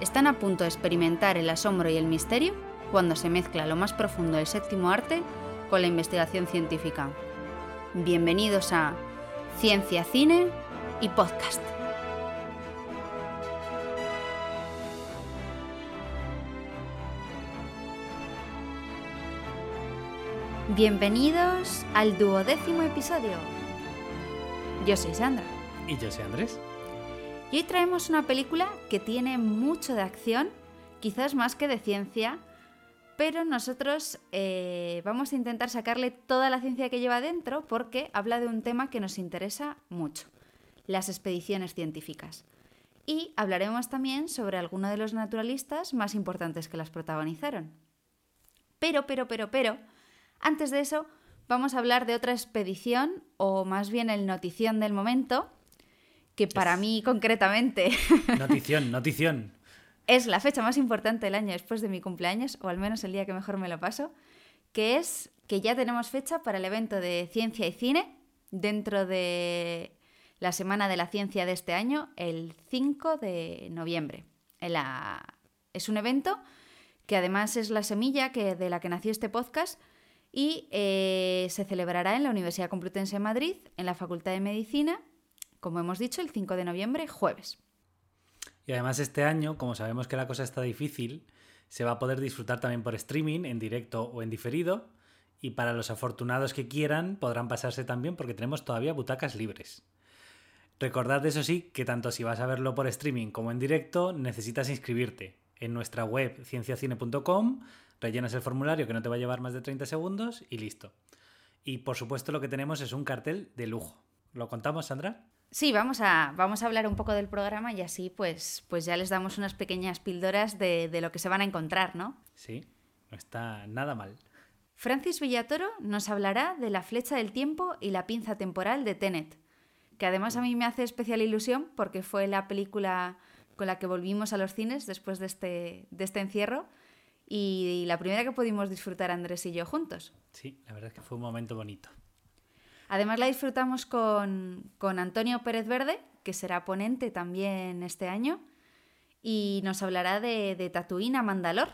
Están a punto de experimentar el asombro y el misterio cuando se mezcla lo más profundo del séptimo arte con la investigación científica. Bienvenidos a Ciencia, Cine y Podcast. Bienvenidos al duodécimo episodio. Yo soy Sandra. Y yo soy Andrés. Y hoy traemos una película que tiene mucho de acción, quizás más que de ciencia, pero nosotros eh, vamos a intentar sacarle toda la ciencia que lleva dentro porque habla de un tema que nos interesa mucho, las expediciones científicas. Y hablaremos también sobre algunos de los naturalistas más importantes que las protagonizaron. Pero, pero, pero, pero, antes de eso, vamos a hablar de otra expedición, o más bien el notición del momento, que para mí concretamente... Notición, notición. es la fecha más importante del año después de mi cumpleaños, o al menos el día que mejor me lo paso, que es que ya tenemos fecha para el evento de ciencia y cine dentro de la Semana de la Ciencia de este año, el 5 de noviembre. Es un evento que además es la semilla que, de la que nació este podcast y eh, se celebrará en la Universidad Complutense de Madrid, en la Facultad de Medicina, como hemos dicho, el 5 de noviembre, jueves. Y además este año, como sabemos que la cosa está difícil, se va a poder disfrutar también por streaming, en directo o en diferido. Y para los afortunados que quieran, podrán pasarse también porque tenemos todavía butacas libres. Recordad, eso sí, que tanto si vas a verlo por streaming como en directo, necesitas inscribirte en nuestra web cienciacine.com, rellenas el formulario que no te va a llevar más de 30 segundos y listo. Y por supuesto lo que tenemos es un cartel de lujo. ¿Lo contamos, Sandra? Sí, vamos a, vamos a hablar un poco del programa y así pues, pues ya les damos unas pequeñas píldoras de, de lo que se van a encontrar, ¿no? Sí, no está nada mal. Francis Villatoro nos hablará de la flecha del tiempo y la pinza temporal de Tenet, que además a mí me hace especial ilusión porque fue la película con la que volvimos a los cines después de este, de este encierro y la primera que pudimos disfrutar Andrés y yo juntos. Sí, la verdad es que fue un momento bonito. Además la disfrutamos con, con Antonio Pérez Verde, que será ponente también este año, y nos hablará de, de Tatooine a Mandalor.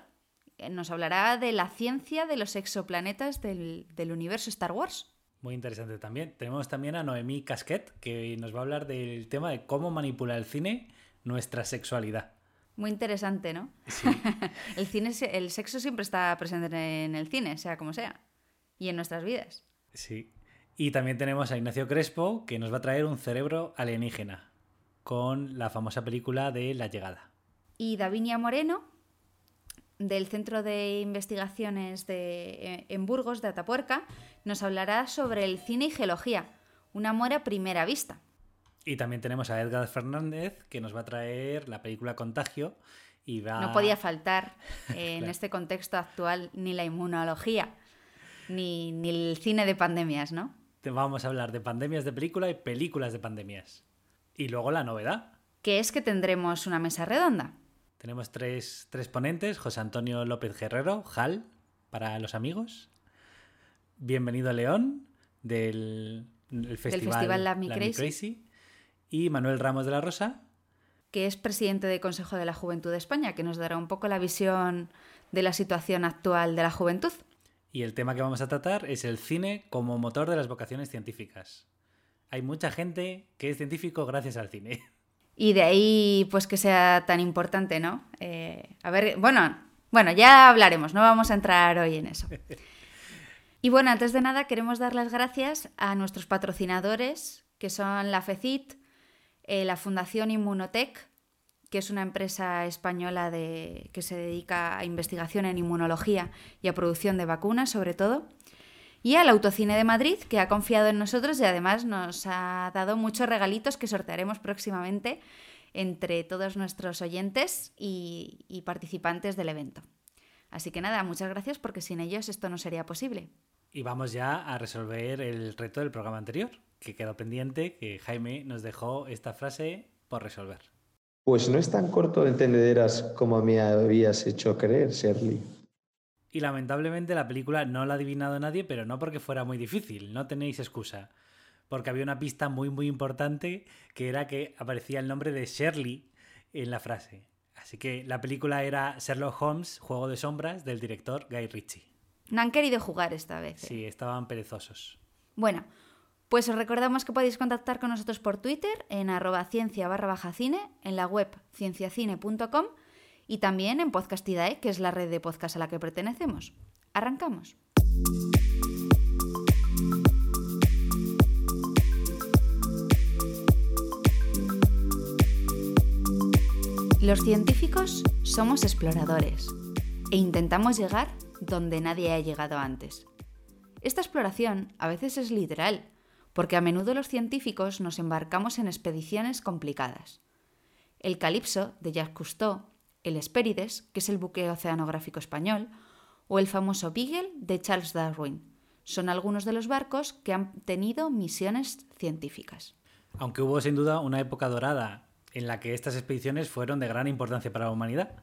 Nos hablará de la ciencia de los exoplanetas del, del universo Star Wars. Muy interesante también. Tenemos también a Noemí Casquet, que nos va a hablar del tema de cómo manipula el cine nuestra sexualidad. Muy interesante, ¿no? Sí. el, cine, el sexo siempre está presente en el cine, sea como sea, y en nuestras vidas. Sí. Y también tenemos a Ignacio Crespo, que nos va a traer un cerebro alienígena, con la famosa película de La llegada. Y Davinia Moreno, del Centro de Investigaciones de, en Burgos, de Atapuerca, nos hablará sobre el cine y geología, un amor a primera vista. Y también tenemos a Edgar Fernández, que nos va a traer la película Contagio. Y va... No podía faltar eh, en claro. este contexto actual ni la inmunología, ni, ni el cine de pandemias, ¿no? Vamos a hablar de pandemias de película y películas de pandemias. Y luego la novedad. Que es que tendremos una mesa redonda. Tenemos tres, tres ponentes. José Antonio López Guerrero, JAL, para los amigos. Bienvenido León, del festival, del festival Love Crazy. Crazy. Y Manuel Ramos de la Rosa. Que es presidente del Consejo de la Juventud de España, que nos dará un poco la visión de la situación actual de la juventud. Y el tema que vamos a tratar es el cine como motor de las vocaciones científicas. Hay mucha gente que es científico gracias al cine. Y de ahí, pues que sea tan importante, ¿no? Eh, a ver, bueno, bueno, ya hablaremos, no vamos a entrar hoy en eso. Y bueno, antes de nada queremos dar las gracias a nuestros patrocinadores, que son la FECIT, eh, la Fundación Inmunotech, que es una empresa española que se dedica a investigación en inmunología y a producción de vacunas, sobre todo, y al Autocine de Madrid, que ha confiado en nosotros y además nos ha dado muchos regalitos que sortearemos próximamente entre todos nuestros oyentes y, y participantes del evento. Así que nada, muchas gracias porque sin ellos esto no sería posible. Y vamos ya a resolver el reto del programa anterior, que quedó pendiente, que Jaime nos dejó esta frase por resolver. Pues no es tan corto de entendederas como me habías hecho creer, Shirley. Y lamentablemente la película no la ha adivinado nadie, pero no porque fuera muy difícil, no tenéis excusa. Porque había una pista muy muy importante que era que aparecía el nombre de Shirley en la frase. Así que la película era Sherlock Holmes, Juego de Sombras, del director Guy Ritchie. No han querido jugar esta vez. ¿eh? Sí, estaban perezosos. Bueno, pues os recordamos que podéis contactar con nosotros por Twitter en arroba ciencia barra baja cine, en la web cienciacine.com y también en Podcastidae, que es la red de podcast a la que pertenecemos. Arrancamos. Los científicos somos exploradores e intentamos llegar donde nadie ha llegado antes. Esta exploración a veces es literal, porque a menudo los científicos nos embarcamos en expediciones complicadas. El Calipso, de Jacques Cousteau, el Hespérides, que es el buque oceanográfico español, o el famoso Beagle de Charles Darwin. Son algunos de los barcos que han tenido misiones científicas. Aunque hubo sin duda una época dorada en la que estas expediciones fueron de gran importancia para la humanidad,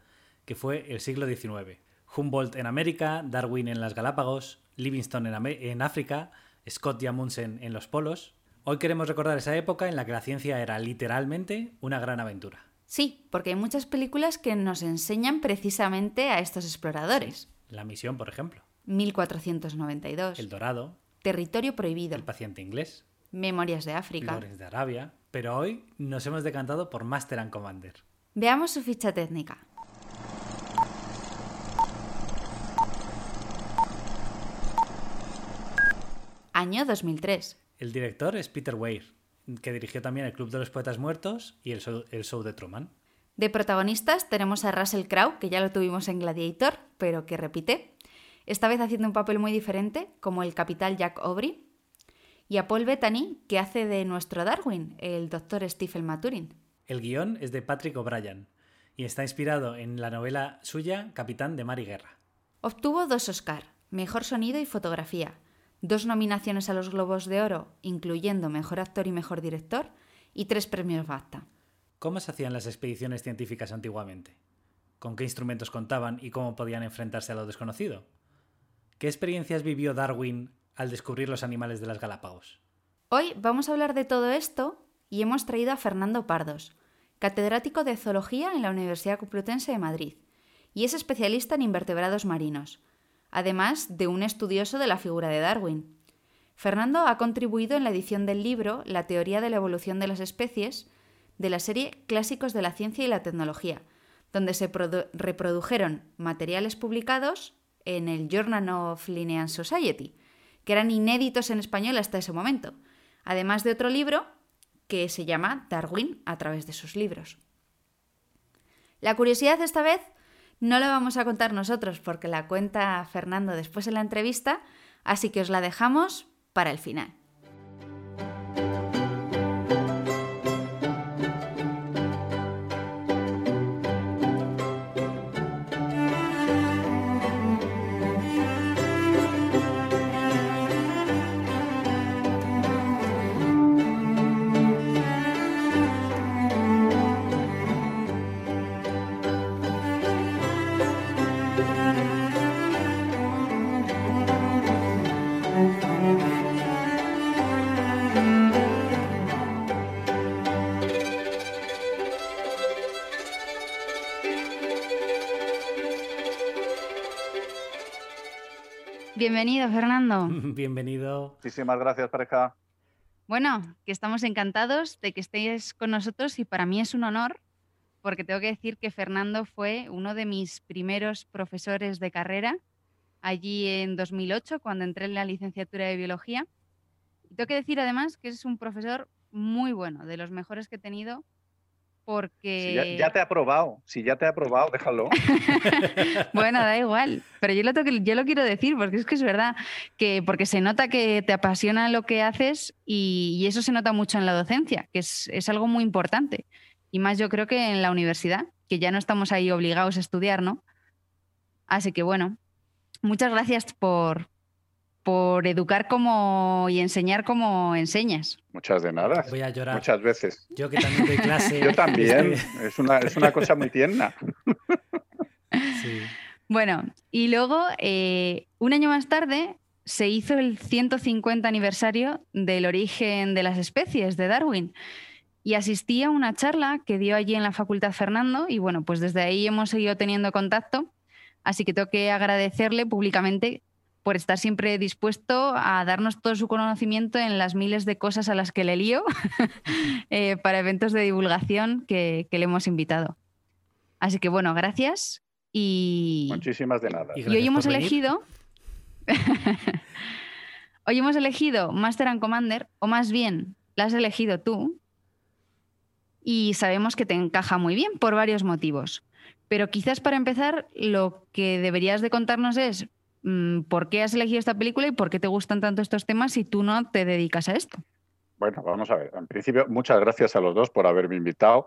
que fue el siglo XIX. Humboldt en América, Darwin en las Galápagos, Livingstone en África, Scott y Amundsen en los polos. Hoy queremos recordar esa época en la que la ciencia era literalmente una gran aventura. Sí, porque hay muchas películas que nos enseñan precisamente a estos exploradores. La misión, por ejemplo. 1492. El Dorado. Territorio prohibido. El paciente inglés. Memorias de África. Lawrence de Arabia. Pero hoy nos hemos decantado por Master and Commander. Veamos su ficha técnica. Año 2003. El director es Peter Weir, que dirigió también El Club de los Poetas Muertos y El Show, el show de Truman. De protagonistas tenemos a Russell Crowe, que ya lo tuvimos en Gladiator, pero que repite, esta vez haciendo un papel muy diferente, como el capital Jack Aubrey, y a Paul Bettany, que hace de nuestro Darwin, el doctor Stephen Maturin. El guion es de Patrick O'Brien y está inspirado en la novela suya Capitán de Mar y Guerra. Obtuvo dos Oscar, Mejor Sonido y Fotografía, dos nominaciones a los Globos de Oro, incluyendo Mejor Actor y Mejor Director, y tres premios BAFTA. ¿Cómo se hacían las expediciones científicas antiguamente? ¿Con qué instrumentos contaban y cómo podían enfrentarse a lo desconocido? ¿Qué experiencias vivió Darwin al descubrir los animales de las Galápagos? Hoy vamos a hablar de todo esto y hemos traído a Fernando Pardos, catedrático de Zoología en la Universidad Complutense de Madrid, y es especialista en invertebrados marinos, además de un estudioso de la figura de Darwin. Fernando ha contribuido en la edición del libro La teoría de la evolución de las especies de la serie Clásicos de la ciencia y la tecnología, donde se reprodujeron materiales publicados en el Journal of Linnean Society, que eran inéditos en español hasta ese momento, además de otro libro que se llama Darwin a través de sus libros. La curiosidad esta vez no la vamos a contar nosotros porque la cuenta Fernando después en la entrevista, así que os la dejamos para el final. Bienvenido, Fernando. Bienvenido. Muchísimas gracias, pareja. Bueno, que estamos encantados de que estéis con nosotros y para mí es un honor porque tengo que decir que Fernando fue uno de mis primeros profesores de carrera allí en 2008 cuando entré en la licenciatura de biología. Y tengo que decir además que es un profesor muy bueno, de los mejores que he tenido porque... Si ya, ya, te ha aprobado, si ya te ha aprobado, déjalo. bueno, da igual, pero yo lo, que, yo lo quiero decir porque es que es verdad, que porque se nota que te apasiona lo que haces y, y eso se nota mucho en la docencia, que es, es, algo muy importante. Y más yo creo que en la universidad, que ya no estamos ahí obligados a estudiar, ¿no? Así que bueno, muchas gracias por, por educar como y enseñar como enseñas. Muchas de nada. Voy a llorar. Muchas veces. Yo que también doy clase. Yo también. Es una, es una cosa muy tierna. Sí. Bueno, y luego, eh, un año más tarde, se hizo el 150 aniversario del origen de las especies de Darwin. Y asistí a una charla que dio allí en la Facultad Fernando y bueno, pues desde ahí hemos seguido teniendo contacto. Así que tengo que agradecerle públicamente por estar siempre dispuesto a darnos todo su conocimiento en las miles de cosas a las que le lío eh, para eventos de divulgación que, que le hemos invitado. Así que bueno, gracias y, Muchísimas de nada. Y hoy hemos venir. elegido. hoy hemos elegido Master and Commander, o más bien, la has elegido tú. Y sabemos que te encaja muy bien por varios motivos. Pero quizás para empezar, lo que deberías de contarnos es por qué has elegido esta película y por qué te gustan tanto estos temas si tú no te dedicas a esto. Bueno, vamos a ver. En principio, muchas gracias a los dos por haberme invitado.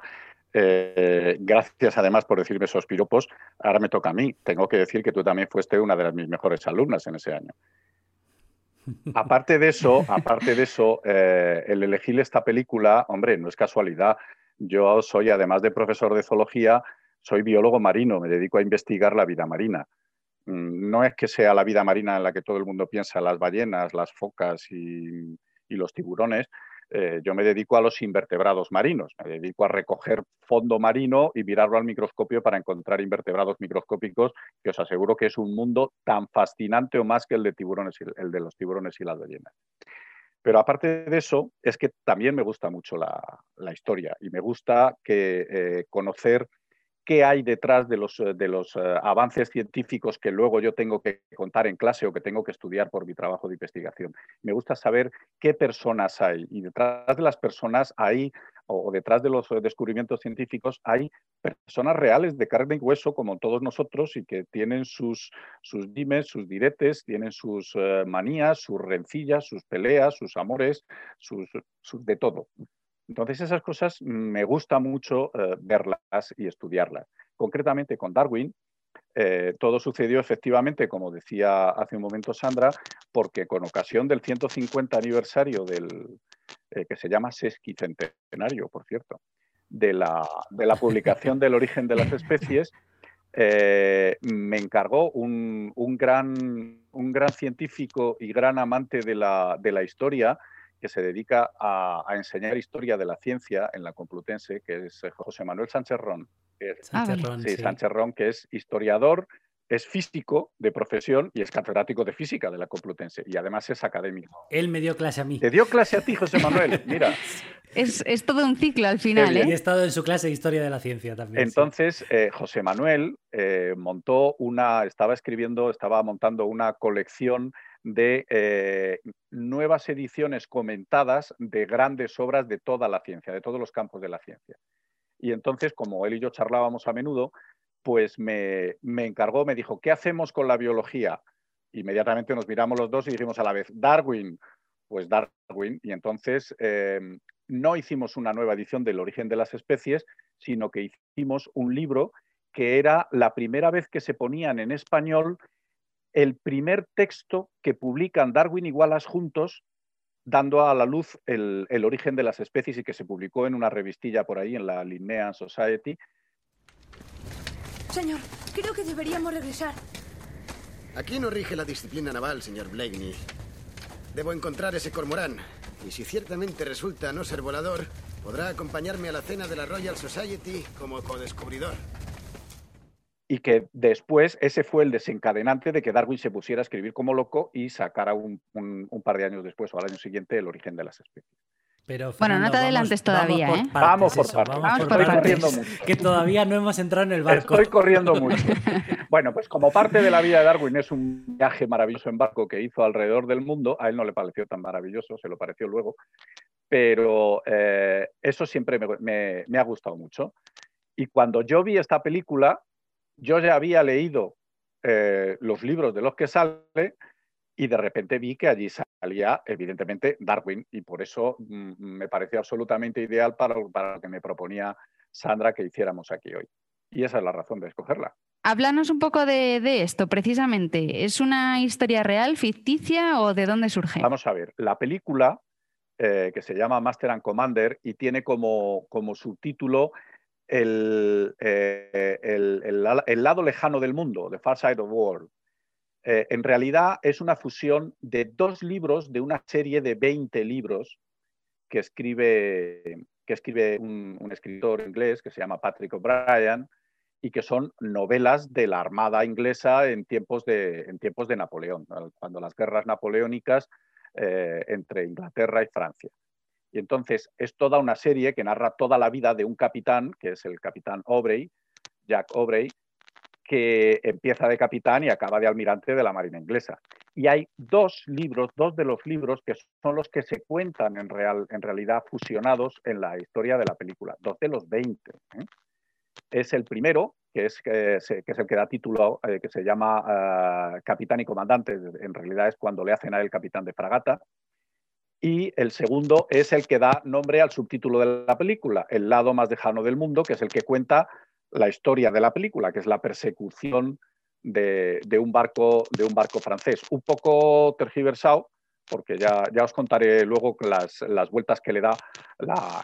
Eh, gracias además por decirme esos piropos. Ahora me toca a mí. Tengo que decir que tú también fuiste una de las mis mejores alumnas en ese año. Aparte de eso, aparte de eso, eh, el elegir esta película, hombre, no es casualidad. Yo soy, además de profesor de zoología, soy biólogo marino, me dedico a investigar la vida marina. Mm, No es que sea la vida marina en la que todo el mundo piensa, las ballenas, las focas y, los tiburones. Eh, yo me dedico a los invertebrados marinos, me dedico a recoger fondo marino y mirarlo al microscopio para encontrar invertebrados microscópicos, que os aseguro que es un mundo tan fascinante o más que el de, tiburones el de los tiburones y las ballenas. Pero aparte de eso, es que también me gusta mucho la, la historia y me gusta que, eh, conocer qué hay detrás de los, de los uh, avances científicos que luego yo tengo que contar en clase o que tengo que estudiar por mi trabajo de investigación. Me gusta saber qué personas hay y detrás de las personas hay, o detrás de los descubrimientos científicos, hay personas reales de carne y hueso como todos nosotros y que tienen sus, sus dimes, sus diretes, tienen sus manías, sus rencillas, sus peleas, sus amores, sus de todo. Entonces esas cosas me gusta mucho eh, verlas y estudiarlas. Concretamente con Darwin, eh, todo sucedió efectivamente, como decía hace un momento Sandra, porque con ocasión del 150 aniversario del eh, que se llama sesquicentenario, por cierto, de la, de la publicación del origen de las especies, me encargó un, un, gran, un, gran, científico y gran amante de la, de la historia que se dedica a, a, enseñar historia de la ciencia en la Complutense, que es José Manuel Sánchez Ron. Que es, Sánchez Ron, sí, sí. Sánchez Ron, que es historiador, es físico de profesión y es catedrático de física de la Complutense y además es académico. Él me dio clase a mí. Te dio clase a ti, José Manuel. Mira. Es, es todo un ciclo al final. ¿eh? Y he estado en su clase de historia de la ciencia también. Entonces, sí. eh, José Manuel eh, montó una, estaba escribiendo, estaba montando una colección de eh, nuevas ediciones comentadas de grandes obras de toda la ciencia, de todos los campos de la ciencia. Y entonces, como él y yo charlábamos a menudo, pues me, me, encargó, me dijo, ¿qué hacemos con la biología? Inmediatamente nos miramos los dos y dijimos a la vez, Darwin, pues Darwin. Y entonces eh, no hicimos una nueva edición del origen de las especies, sino que hicimos un libro que era la primera vez que se ponían en español el primer texto que publican Darwin y Wallace juntos, dando a la luz el, el origen de las especies y que se publicó en una revistilla por ahí, en la Linnean Society, Señor, creo que deberíamos regresar. Aquí no rige la disciplina naval, señor Blakeney. Debo encontrar ese cormorán. Y si ciertamente resulta no ser volador, podrá acompañarme a la cena de la Royal Society como codescubridor. Y que después ese fue el desencadenante de que Darwin se pusiera a escribir como loco y sacara un, un, un par de años después o al año siguiente el origen de las especies. Pero, Fernando, bueno, no te adelantes vamos, todavía, vamos ¿eh? Por partes, vamos por eso, partes. Vamos por partes. Mucho. Que todavía no hemos entrado en el barco. Estoy corriendo mucho. bueno, pues como parte de la vida de Darwin es un viaje maravilloso en barco que hizo alrededor del mundo, a él no le pareció tan maravilloso, se lo pareció luego, pero eh, eso siempre me, me, me ha gustado mucho. Y cuando yo vi esta película, yo ya había leído eh, los libros de los que sale y de repente vi que allí salía, evidentemente, Darwin, y por eso mm, me pareció absolutamente ideal para, para, lo que me proponía Sandra que hiciéramos aquí hoy. Y esa es la razón de escogerla. Háblanos un poco de, esto, precisamente. ¿Es una historia real, ficticia o de dónde surge? Vamos a ver, la película, eh, que se llama Master and Commander y tiene como, como subtítulo el, eh, el, lado lejano del mundo, The Far Side of the World. Eh, en realidad es una fusión de dos libros de una serie de 20 libros que escribe, que escribe un, un escritor inglés que se llama Patrick O'Brien y que son novelas de la Armada inglesa en tiempos de, en tiempos de Napoleón, cuando las guerras napoleónicas eh, entre Inglaterra y Francia. Y entonces es toda una serie que narra toda la vida de un capitán, que es el capitán Aubrey, Jack Aubrey, que empieza de capitán y acaba de almirante de la Marina inglesa. Y hay dos libros, dos de los libros que son los que se cuentan en, real, en realidad fusionados en la historia de la película, dos de los 20 es el primero, que es, que es el que da título, eh, que se llama eh, Capitán y Comandante, en realidad es cuando le hacen a él capitán de fragata. Y el segundo es el que da nombre al subtítulo de la película, El lado más lejano del mundo, que es el que cuenta la historia de la película, que es la persecución de, un, barco, francés. Un poco tergiversado, porque ya, os contaré luego las, vueltas que le da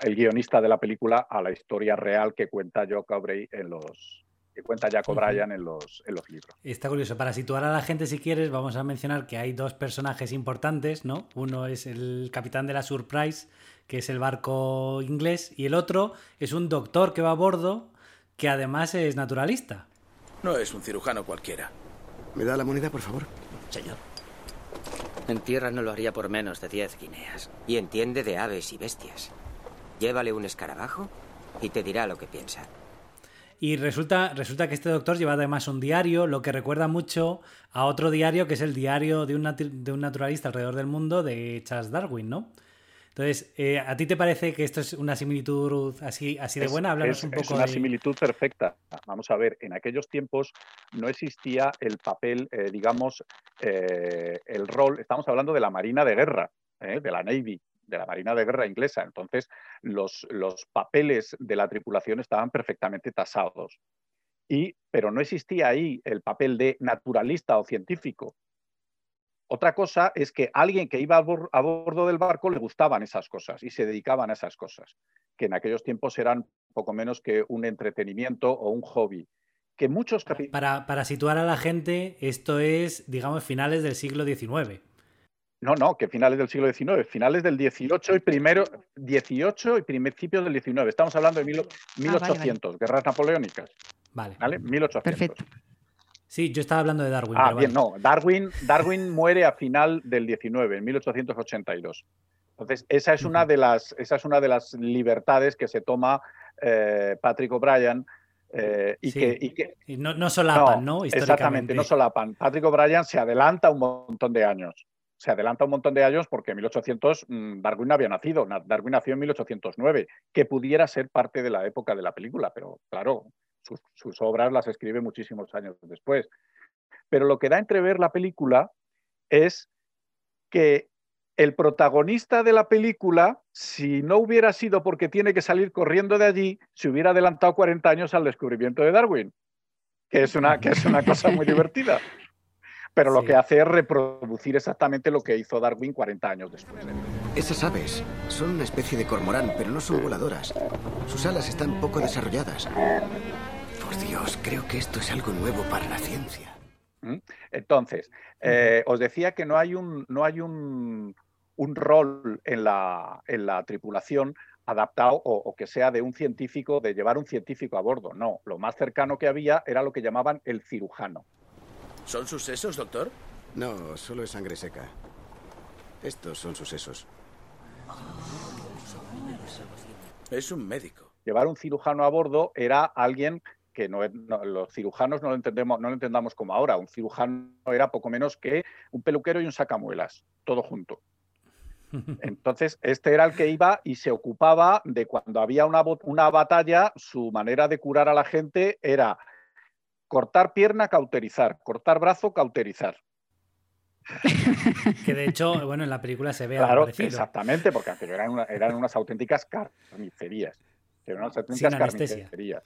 el guionista de la película a la historia real que cuenta Jock Aubrey en los, que cuenta Jack O'Brien en los, en los libros. Está curioso. Para situar a la gente, si quieres, vamos a mencionar que hay dos personajes importantes, ¿no? Uno es el capitán de la Surprise, que es el barco inglés, y el otro es un doctor que va a bordo, que además es naturalista. No es un cirujano cualquiera. ¿Me da la moneda, por favor? Señor. En tierra no lo haría por menos de 10 guineas. Y entiende de aves y bestias. Llévale un escarabajo y te dirá lo que piensa. Y resulta, resulta que este doctor lleva además un diario, lo que recuerda mucho a otro diario que es el diario de un, de un naturalista alrededor del mundo de Charles Darwin, ¿no? Entonces, eh, ¿a ti te parece que esto es una similitud así, así de buena? Háblanos un poco. Es una similitud perfecta. Vamos a ver, en aquellos tiempos no existía el papel, eh, digamos, eh, el rol, estamos hablando de la Marina de Guerra, de la Navy, de la Marina de Guerra inglesa. Entonces, los, los papeles de la tripulación estaban perfectamente tasados. Y, pero no existía ahí el papel de naturalista o científico. Otra cosa es que alguien que iba a, bordo del barco le gustaban esas cosas y se dedicaban a esas cosas, que en aquellos tiempos eran poco menos que un entretenimiento o un hobby. Que muchos para, para situar a la gente, esto es, digamos, finales del siglo XIX. No, no, que finales del siglo XIX, finales del XVIII y primero, 18 y principios del XIX. Estamos hablando de 1800, ah, guerras napoleónicas. Vale. ¿Vale? 1800. Perfecto. Sí, yo estaba hablando de Darwin. Ah, bien, no. Darwin, Darwin muere a final del 19, en 1882. Entonces, esa es una de las, esa es una de las libertades que se toma eh, Patrick O'Brien. Eh, y, que, no, no, solapan, ¿no? Exactamente, no solapan. Patrick O'Brien se adelanta un montón de años. Se adelanta un montón de años porque en 1800 mm, Darwin no había nacido. Darwin nació en 1809, que pudiera ser parte de la época de la película, pero claro, sus, obras las escribe muchísimos años después. Pero lo que da a entrever la película es que el protagonista de la película, si no hubiera sido porque tiene que salir corriendo de allí, se hubiera adelantado 40 años al descubrimiento de Darwin, que es una, que es una cosa muy divertida. Pero lo que hace es reproducir exactamente lo que hizo Darwin 40 años después. Esas aves son una especie de cormorán, pero no son voladoras. Sus alas están poco desarrolladas. Por Dios, creo que esto es algo nuevo para la ciencia. ¿Mm? Entonces, eh, os decía que no hay un, no hay un, rol en la, en la, tripulación adaptado o, que sea de un científico, de llevar un científico a bordo. No, lo más cercano que había era lo que llamaban el cirujano. ¿Son sus sesos, doctor? No, solo es sangre seca. Estos son sus sesos. Es un médico. Llevar un cirujano a bordo era alguien que no, los cirujanos no lo, entendemos, no lo entendamos como ahora. Un cirujano era poco menos que un peluquero y un sacamuelas, todo junto. Entonces, este era el que iba y se ocupaba de cuando había una, una batalla, su manera de curar a la gente era cortar pierna, cauterizar, cortar brazo, cauterizar. que de hecho, bueno, en la película se ve claro, Exactamente, porque eran, eran unas auténticas carnicerías. Eran unas auténticas Sin anestesia. carnicerías.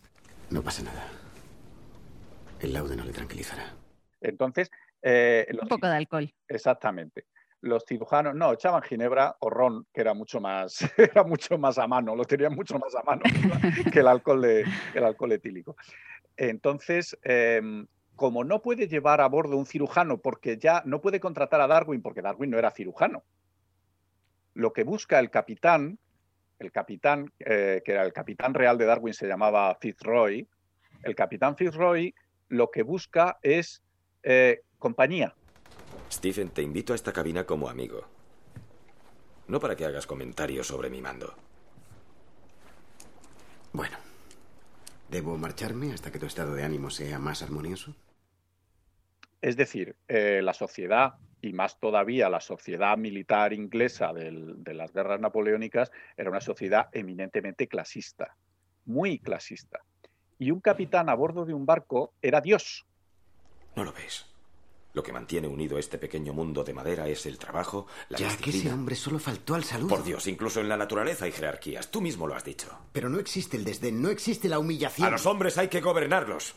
No pasa nada. El laude no le tranquilizará. Entonces, eh, los Un poco de alcohol. Exactamente. Los cirujanos, no, echaban ginebra o ron, que era mucho más, era mucho más a mano, lo tenían mucho más a mano que el alcohol, de- el alcohol etílico. Entonces, em, como no puede llevar a bordo un cirujano porque ya no puede contratar a Darwin porque Darwin no era cirujano, lo que busca el capitán, el capitán, eh, que era el capitán real de Darwin, se llamaba Fitzroy, el capitán Fitzroy lo que busca es eh, compañía. Stephen, te invito a esta cabina como amigo. No para que hagas comentarios sobre mi mando. Bueno, ¿debo marcharme hasta que tu estado de ánimo sea más armonioso? Es decir, eh, la sociedad, y más todavía la sociedad militar inglesa del- de las guerras napoleónicas, era una sociedad eminentemente clasista, muy clasista. Y un capitán a bordo de un barco era Dios. ¿No lo ves? Lo que mantiene unido este pequeño mundo de madera es el trabajo, la ya que ese disciplina. hombre solo faltó al saludo. Por Dios, incluso en la naturaleza hay jerarquías. Tú mismo lo has dicho. Pero no existe el desdén, no existe la humillación. A los hombres hay que gobernarlos.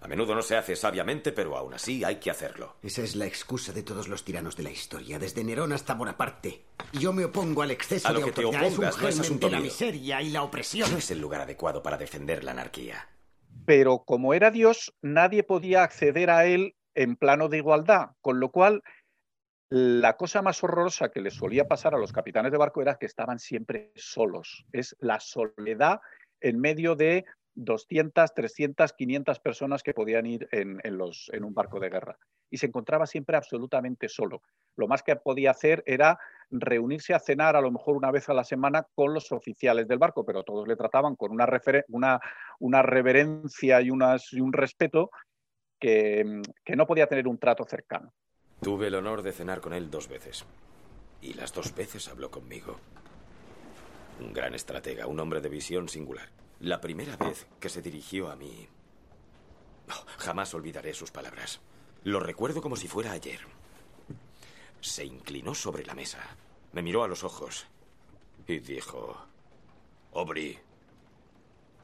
A menudo no se hace sabiamente, pero aún así hay que hacerlo. Esa es la excusa de todos los tiranos de la historia, desde Nerón hasta Bonaparte. Yo me opongo al exceso A lo de que te autoridad. es un opongas no es asunto de la miseria y la opresión. No es el lugar adecuado para defender la anarquía. Pero como era Dios, nadie podía acceder a él en plano de igualdad, con lo cual la cosa más horrorosa que les solía pasar a los capitanes de barco era que estaban siempre solos. Es la soledad en medio de 200, 300, 500 personas que podían ir en, un barco de guerra. Y se encontraba siempre absolutamente solo. Lo más que podía hacer era reunirse a cenar a lo mejor una vez a la semana con los oficiales del barco, pero todos le trataban con una, reverencia y un respeto que, mm, que no podía tener un trato cercano. Tuve el honor de cenar con él dos veces. Y las dos veces habló conmigo. Un gran estratega, un hombre de visión singular. La primera vez que se dirigió a mí... Jamás olvidaré sus palabras. Lo recuerdo como si fuera ayer. Se inclinó sobre la mesa, me miró a los ojos y dijo... Aubrey,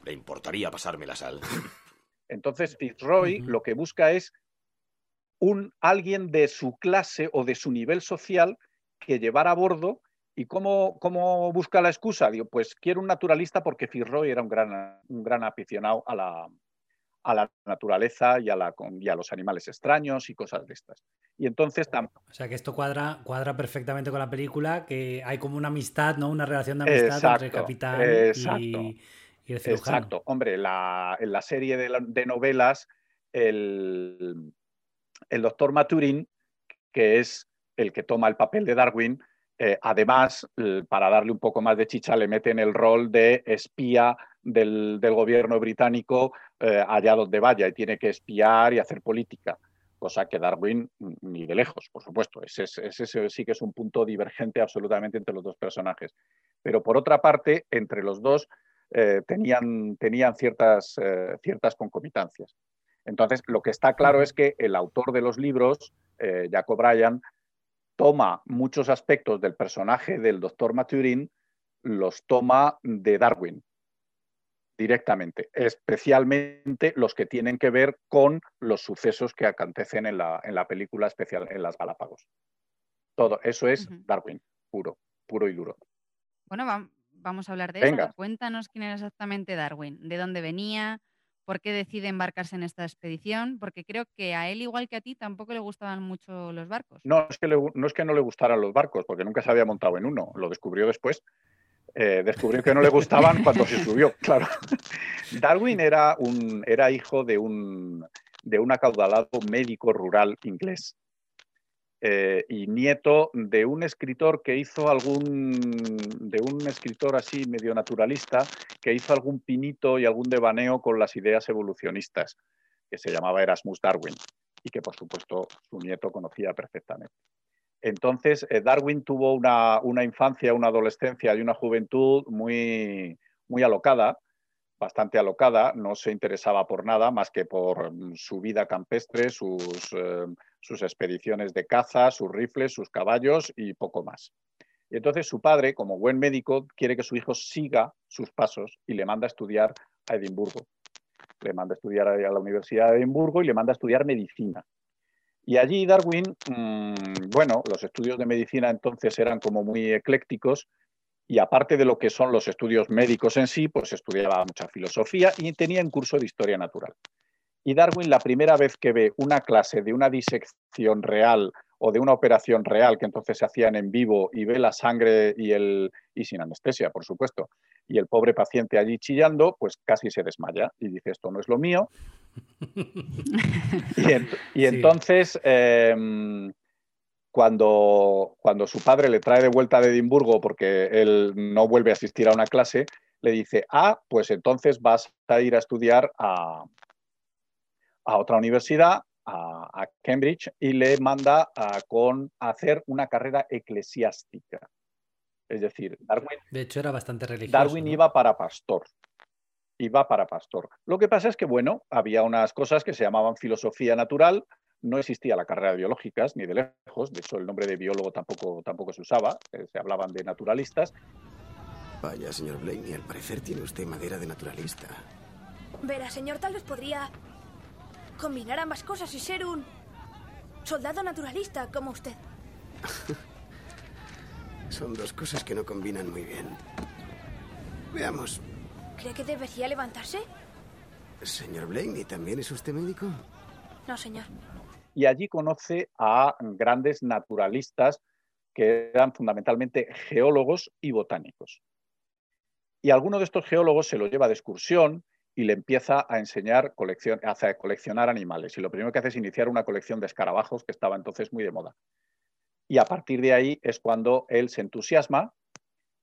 ¿le importaría pasarme la sal? Entonces, Fitzroy lo que busca es un alguien de su clase o de su nivel social que llevar a bordo. ¿Y cómo, cómo busca la excusa? Digo, pues quiero un naturalista porque Fitzroy era un gran, un gran aficionado a la, a la naturaleza y a, la, y a los animales extraños y cosas de estas. Y entonces tam- O sea que esto cuadra, cuadra perfectamente con la película, que hay como una amistad, ¿no? Una relación de amistad entre el capitán exacto. y, Exacto. Hombre, en la serie de, la- de novelas, el, doctor Maturin, que es el que toma el papel de Darwin, eh, además, para darle un poco más de chicha, le mete en el rol de espía del, gobierno británico eh, allá donde vaya y tiene que espiar y hacer política. Cosa que Darwin ni de lejos, por supuesto. Ese, es- ese sí que es un punto divergente absolutamente entre los dos personajes. Pero por otra parte, entre los dos eh, tenían, tenían ciertas, eh, ciertas concomitancias. Entonces, lo que está claro es que el autor de los libros, eh, Jacob Bryan, toma muchos aspectos del personaje del doctor Maturin, los toma de Darwin directamente, especialmente los que tienen que ver con los sucesos que acontecen en la, en la película especial en las Galápagos. Todo eso es. Darwin, puro, puro y duro. Bueno, vamos a hablar de Venga. eso. Cuéntanos quién era exactamente Darwin, de dónde venía, por qué decide embarcarse en esta expedición, porque creo que a él, igual que a ti, tampoco le gustaban mucho los barcos. No es, que le- no es que no le gustaran los barcos, porque nunca se había montado en uno, lo descubrió después. Eh, descubrió que no le gustaban cuando se subió, claro. Darwin era, un, era hijo de un, de un acaudalado médico rural inglés eh, y nieto de un escritor que hizo algún, de un escritor así medio naturalista, que hizo algún pinito y algún devaneo con las ideas evolucionistas, que se llamaba Erasmus Darwin y que por supuesto su nieto conocía perfectamente. Entonces, eh, Darwin tuvo una, una infancia, una adolescencia y una juventud muy, muy alocada, bastante alocada, no se interesaba por nada más que por su vida campestre, sus, eh, sus expediciones de caza, sus rifles, sus caballos y poco más. Y entonces su padre, como buen médico, quiere que su hijo siga sus pasos y le manda a estudiar a Edimburgo. Le manda a estudiar a la Universidad de Edimburgo y le manda a estudiar medicina. Y allí Darwin, mmm, bueno, los estudios de medicina entonces eran como muy eclécticos y aparte de lo que son los estudios médicos en sí, pues estudiaba mucha filosofía y tenía un curso de historia natural. Y Darwin, la primera vez que ve una clase de una disección real o de una operación real que entonces se hacían en vivo y ve la sangre y, el, y sin anestesia, por supuesto, y el pobre paciente allí chillando, pues casi se desmaya y dice, esto no es lo mío. y, en, y sí. entonces, eh, cuando, cuando su padre le trae de vuelta de Edimburgo porque él no vuelve a asistir a una clase, le dice, ah, pues entonces vas a ir a estudiar a, a otra universidad, a, a, Cambridge, y le manda a, con, a hacer una carrera eclesiástica. Es decir, Darwin. De hecho, era bastante religioso. Darwin ¿no? iba para pastor. Iba para pastor. Lo que pasa es que, bueno, había unas cosas que se llamaban filosofía natural. No existía la carrera de biológicas, ni de lejos. De hecho, el nombre de biólogo tampoco, tampoco se usaba. Eh, se hablaban de naturalistas. Vaya, señor Blaney, al parecer tiene usted madera de naturalista. Verá, señor, tal vez podría combinar ambas cosas y ser un soldado naturalista como usted. Son dos cosas que no combinan muy bien. Veamos. ¿Cree que debería levantarse? Señor Blaney, ¿también es usted médico? No, señor. Y allí conoce a grandes naturalistas que eran fundamentalmente geólogos y botánicos. Y alguno de estos geólogos se lo lleva de excursión y le empieza a enseñar a coleccionar animales. Y lo primero que hace es iniciar una colección de escarabajos que estaba entonces muy de moda. Y a partir de ahí es cuando él se entusiasma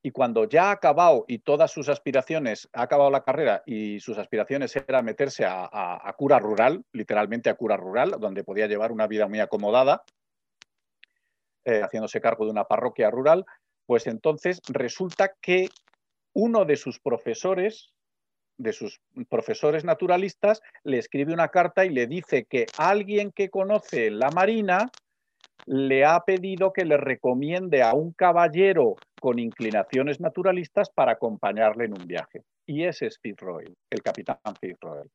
y cuando ya ha acabado y todas sus aspiraciones, ha acabado la carrera y sus aspiraciones era meterse a cura rural, literalmente a cura rural, donde podía llevar una vida muy acomodada, eh, haciéndose cargo de una parroquia rural, pues entonces resulta que uno de sus profesores, de sus profesores naturalistas, le escribe una carta y le dice que alguien que conoce la Marina le ha pedido que le recomiende a un caballero con inclinaciones naturalistas para acompañarle en un viaje. Y ese es Fitzroy, el capitán Fitzroy.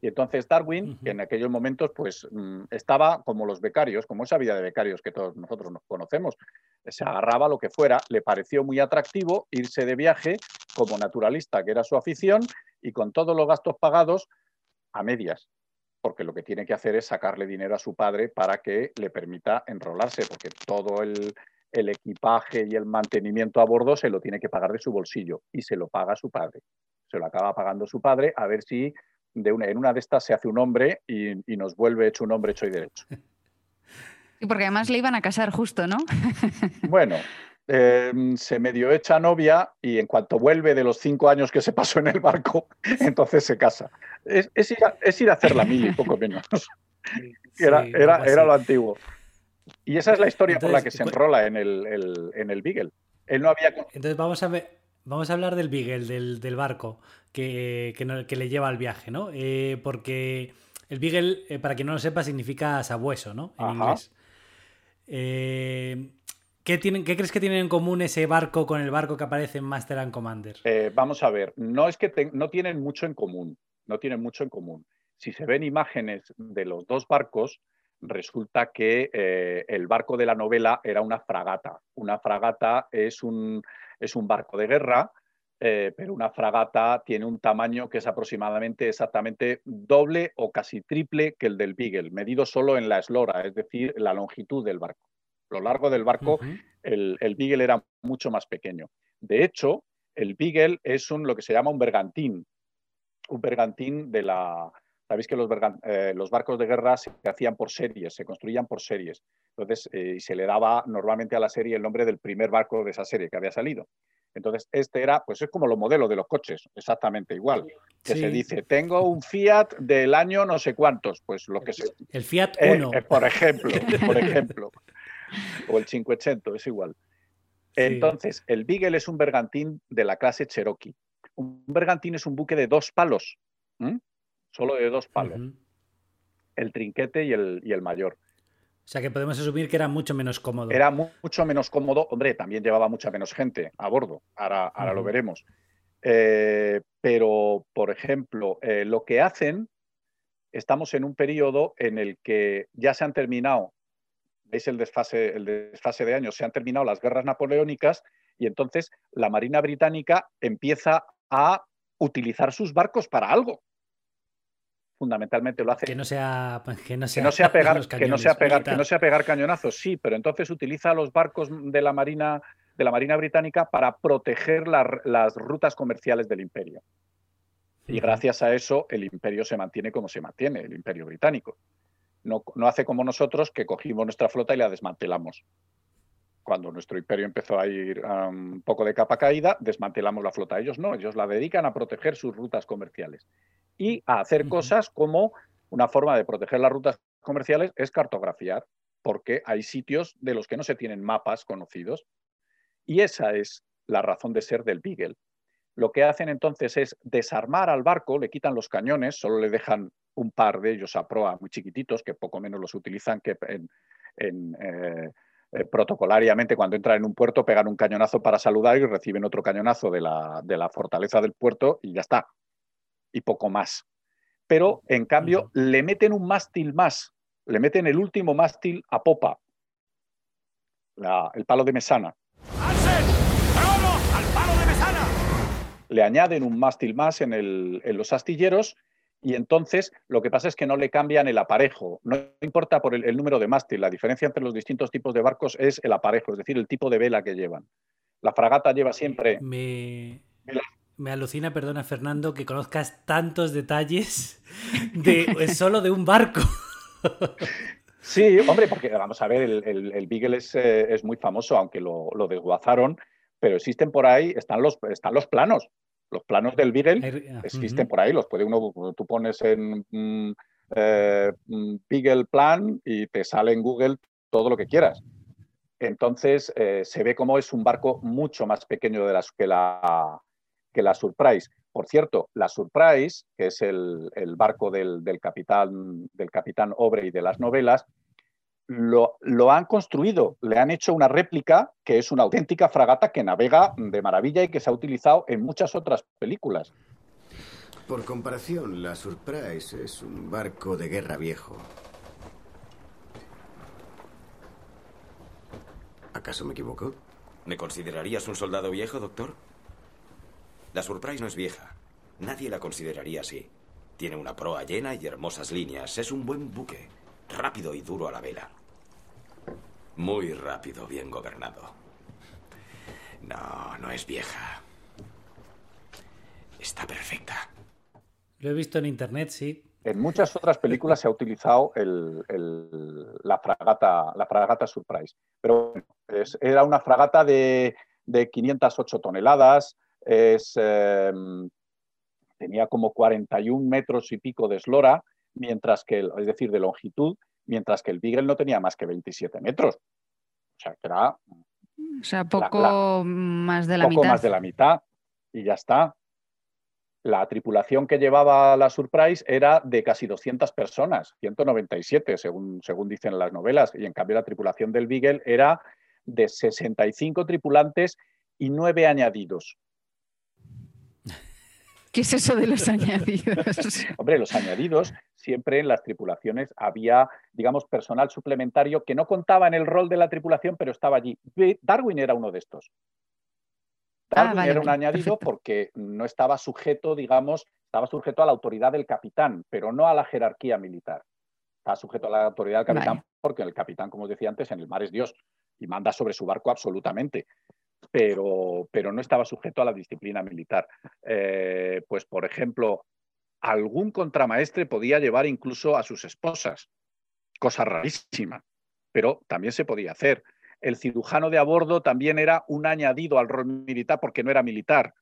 Y entonces Darwin, uh -huh. que en aquellos momentos pues estaba como los becarios, como esa vida de becarios que todos nosotros nos conocemos, se agarraba lo que fuera, le pareció muy atractivo irse de viaje como naturalista, que era su afición, y con todos los gastos pagados a medias, porque lo que tiene que hacer es sacarle dinero a su padre para que le permita enrolarse, porque todo el, el equipaje y el mantenimiento a bordo se lo tiene que pagar de su bolsillo y se lo paga su padre. Se lo acaba pagando su padre a ver si de una, en una de estas se hace un hombre y, y, nos vuelve hecho un hombre hecho y derecho. Y porque además le iban a casar justo, ¿no? bueno, eh, se medio echa novia y en cuanto vuelve de los cinco años que se pasó en el barco, entonces se casa. Es, es, ir, a, es ir, a, hacer la mili, poco menos. Sí, era, era, era, lo antiguo. Y esa es la historia entonces, por la que se enrola en el, el, en el Beagle. Él no había... Entonces vamos a ver... Vamos a hablar del Beagle, del, del barco que, que, no, que, le lleva al viaje, ¿no? Eh, porque el Beagle, eh, para quien no lo sepa, significa sabueso, ¿no? En Ajá. inglés. Eh, ¿qué, tienen, ¿Qué crees que tienen en común ese barco con el barco que aparece en Master and Commander? Vamos a ver, no es que te, no tienen mucho en común, no tienen mucho en común. Si se ven imágenes de los dos barcos, resulta que el barco de la novela era una fragata. Una fragata es un, es un barco de guerra, eh, pero una fragata tiene un tamaño que es aproximadamente exactamente doble o casi triple que el del Beagle, medido solo en la eslora, es decir, la longitud del barco. Lo largo del barco, uh -huh. el, el, Beagle era mucho más pequeño. De hecho, el Beagle es un, lo que se llama un bergantín, un bergantín de la, Sabéis que los, eh, los, barcos de guerra se hacían por series, se construían por series. Entonces, eh, y se le daba normalmente a la serie el nombre del primer barco de esa serie que había salido. Entonces, este era, pues es como los modelos de los coches, exactamente igual. Que sí. se dice, tengo un Fiat del año no sé cuántos, pues lo que se... El Fiat 1. Eh, por ejemplo, por ejemplo. o el 580, es igual. Sí. Entonces, el Beagle es un bergantín de la clase Cherokee. Un bergantín es un buque de dos palos. ¿Mm? Solo de dos palos, uh -huh. el trinquete y el, y el mayor. O sea que podemos asumir que era mucho menos cómodo. Era mucho menos cómodo. Hombre, también llevaba mucha menos gente a bordo. Ahora, ahora lo veremos. Eh, pero, por ejemplo, eh, lo que hacen, estamos en un periodo en el que ya se han terminado, veis el desfase, el desfase de años, se han terminado las guerras napoleónicas y entonces la Marina Británica empieza a utilizar sus barcos para algo fundamentalmente lo hace. Que no sea, que no sea, que no sea pegar, que no sea pegar, que no sea pegar cañonazos, sí, pero entonces utiliza los barcos de la Marina, de la Marina Británica para proteger las rutas comerciales del imperio. Y gracias a eso el imperio se mantiene como se mantiene, el imperio británico. No, no hace como nosotros que cogimos nuestra flota y la desmantelamos. Cuando nuestro imperio empezó a ir un poco de capa caída, desmantelamos la flota. Ellos no, ellos la dedican a proteger sus rutas comerciales y a hacer cosas como una forma de proteger las rutas comerciales es cartografiar, porque hay sitios de los que no se tienen mapas conocidos. Y esa es la razón de ser del Beagle. Lo que hacen entonces es desarmar al barco, le quitan los cañones, solo le dejan un par de ellos a proa muy chiquititos, que poco menos los utilizan que en, eh, eh, protocolariamente cuando entran en un puerto pegan un cañonazo para saludar y reciben otro cañonazo de la, de la fortaleza del puerto y ya está y poco más. Pero, en cambio, le meten un mástil más, le meten el último mástil a popa, el palo de mesana. ¡Al palo de mesana! Le añaden un mástil más en, en los astilleros y entonces lo que pasa es que no le cambian el aparejo. No importa por el, número de mástil, la diferencia entre los distintos tipos de barcos es el aparejo, es decir, el tipo de vela que llevan. La fragata lleva siempre me, me alucina, perdona Fernando, que conozcas tantos detalles de solo de un barco. Sí, hombre, porque vamos a ver, el, el, Beagle es, eh, es, muy famoso, aunque lo, lo, desguazaron, pero existen por ahí, están los, están los planos. Los planos del Beagle ah, existen por ahí, los puede uno, tú pones en mm, eh, mm, Beagle Plan y te sale en Google todo lo que quieras. Entonces eh, se ve como es un barco mucho más pequeño de las que la, que la Surprise. Por cierto, la Surprise, que es el, barco del, capitán, del capitán Obrey de las novelas, lo, lo, han construido, le han hecho una réplica que es una auténtica fragata que navega de maravilla y que se ha utilizado en muchas otras películas. Por comparación, la Surprise es un barco de guerra viejo. ¿Acaso me equivoco? ¿Me considerarías un soldado viejo, doctor? La Surprise no es vieja. Nadie la consideraría así. Tiene una proa llena y hermosas líneas. Es un buen buque. Rápido y duro a la vela. Muy rápido, bien gobernado. No, no es vieja. Está perfecta. Lo he visto en internet, sí. En muchas otras películas se ha utilizado la, fragata, la fragata Surprise. Pero era una fragata de, de 508 toneladas, es, em, tenía como 41 metros y pico de eslora, mientras que, el, es decir, de longitud, mientras que el Beagle no tenía más que 27 metros. O sea, que era... O sea, poco más de la poco mitad. más de la mitad y ya está. La tripulación que llevaba la Surprise era de casi 200 personas, 197 según, según dicen las novelas, y en cambio la tripulación del Beagle era de 65 tripulantes y 9 añadidos. ¿Qué es eso de los añadidos? Hombre, los añadidos, siempre en las tripulaciones había, digamos, personal suplementario que no contaba en el rol de la tripulación, pero estaba allí. Darwin era uno de estos. Ah, Darwin era un añadido porque no estaba sujeto, digamos, estaba sujeto a la autoridad del capitán, pero no a la jerarquía militar. Estaba sujeto a la autoridad del capitán porque el capitán, como os decía antes, en el mar es Dios y manda sobre su barco absolutamente pero, pero no estaba sujeto a la disciplina militar. Eh, pues, por ejemplo, algún contramaestre podía llevar incluso a sus esposas, cosa rarísima, pero también se podía hacer. El cirujano de a bordo también era un añadido al rol militar porque no era militar.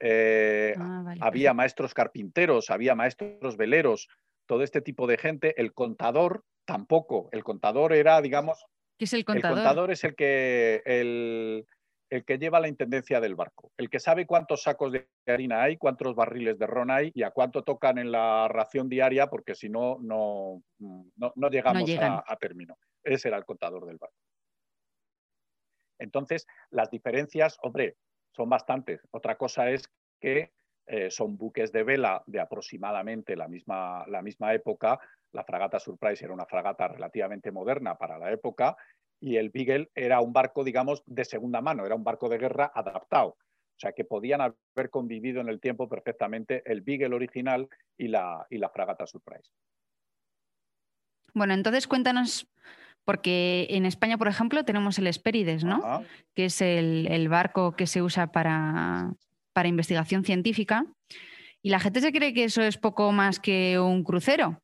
Eh, ah, había maestros carpinteros, había maestros veleros, todo este tipo de gente. El contador tampoco. El contador era, digamos. ¿Qué es el contador? El contador es el que el, el que lleva la intendencia del barco, el que sabe cuántos sacos de harina hay, cuántos barriles de ron hay y a cuánto tocan en la ración diaria, porque si no, no, no, llegamos a, término. Ese era el contador del barco. Entonces, las diferencias, hombre, son bastantes. Otra cosa es que eh, son buques de vela de aproximadamente la misma, la misma época. La fragata Surprise era una fragata relativamente moderna para la época y el Beagle era un barco, digamos, de segunda mano, era un barco de guerra adaptado. O sea, que podían haber convivido en el tiempo perfectamente el Beagle original y la, y la fragata Surprise. Bueno, entonces cuéntanos, porque en España, por ejemplo, tenemos el Esperides, ¿no? Que es el, barco que se usa para, para investigación científica. Y la gente se cree que eso es poco más que un crucero.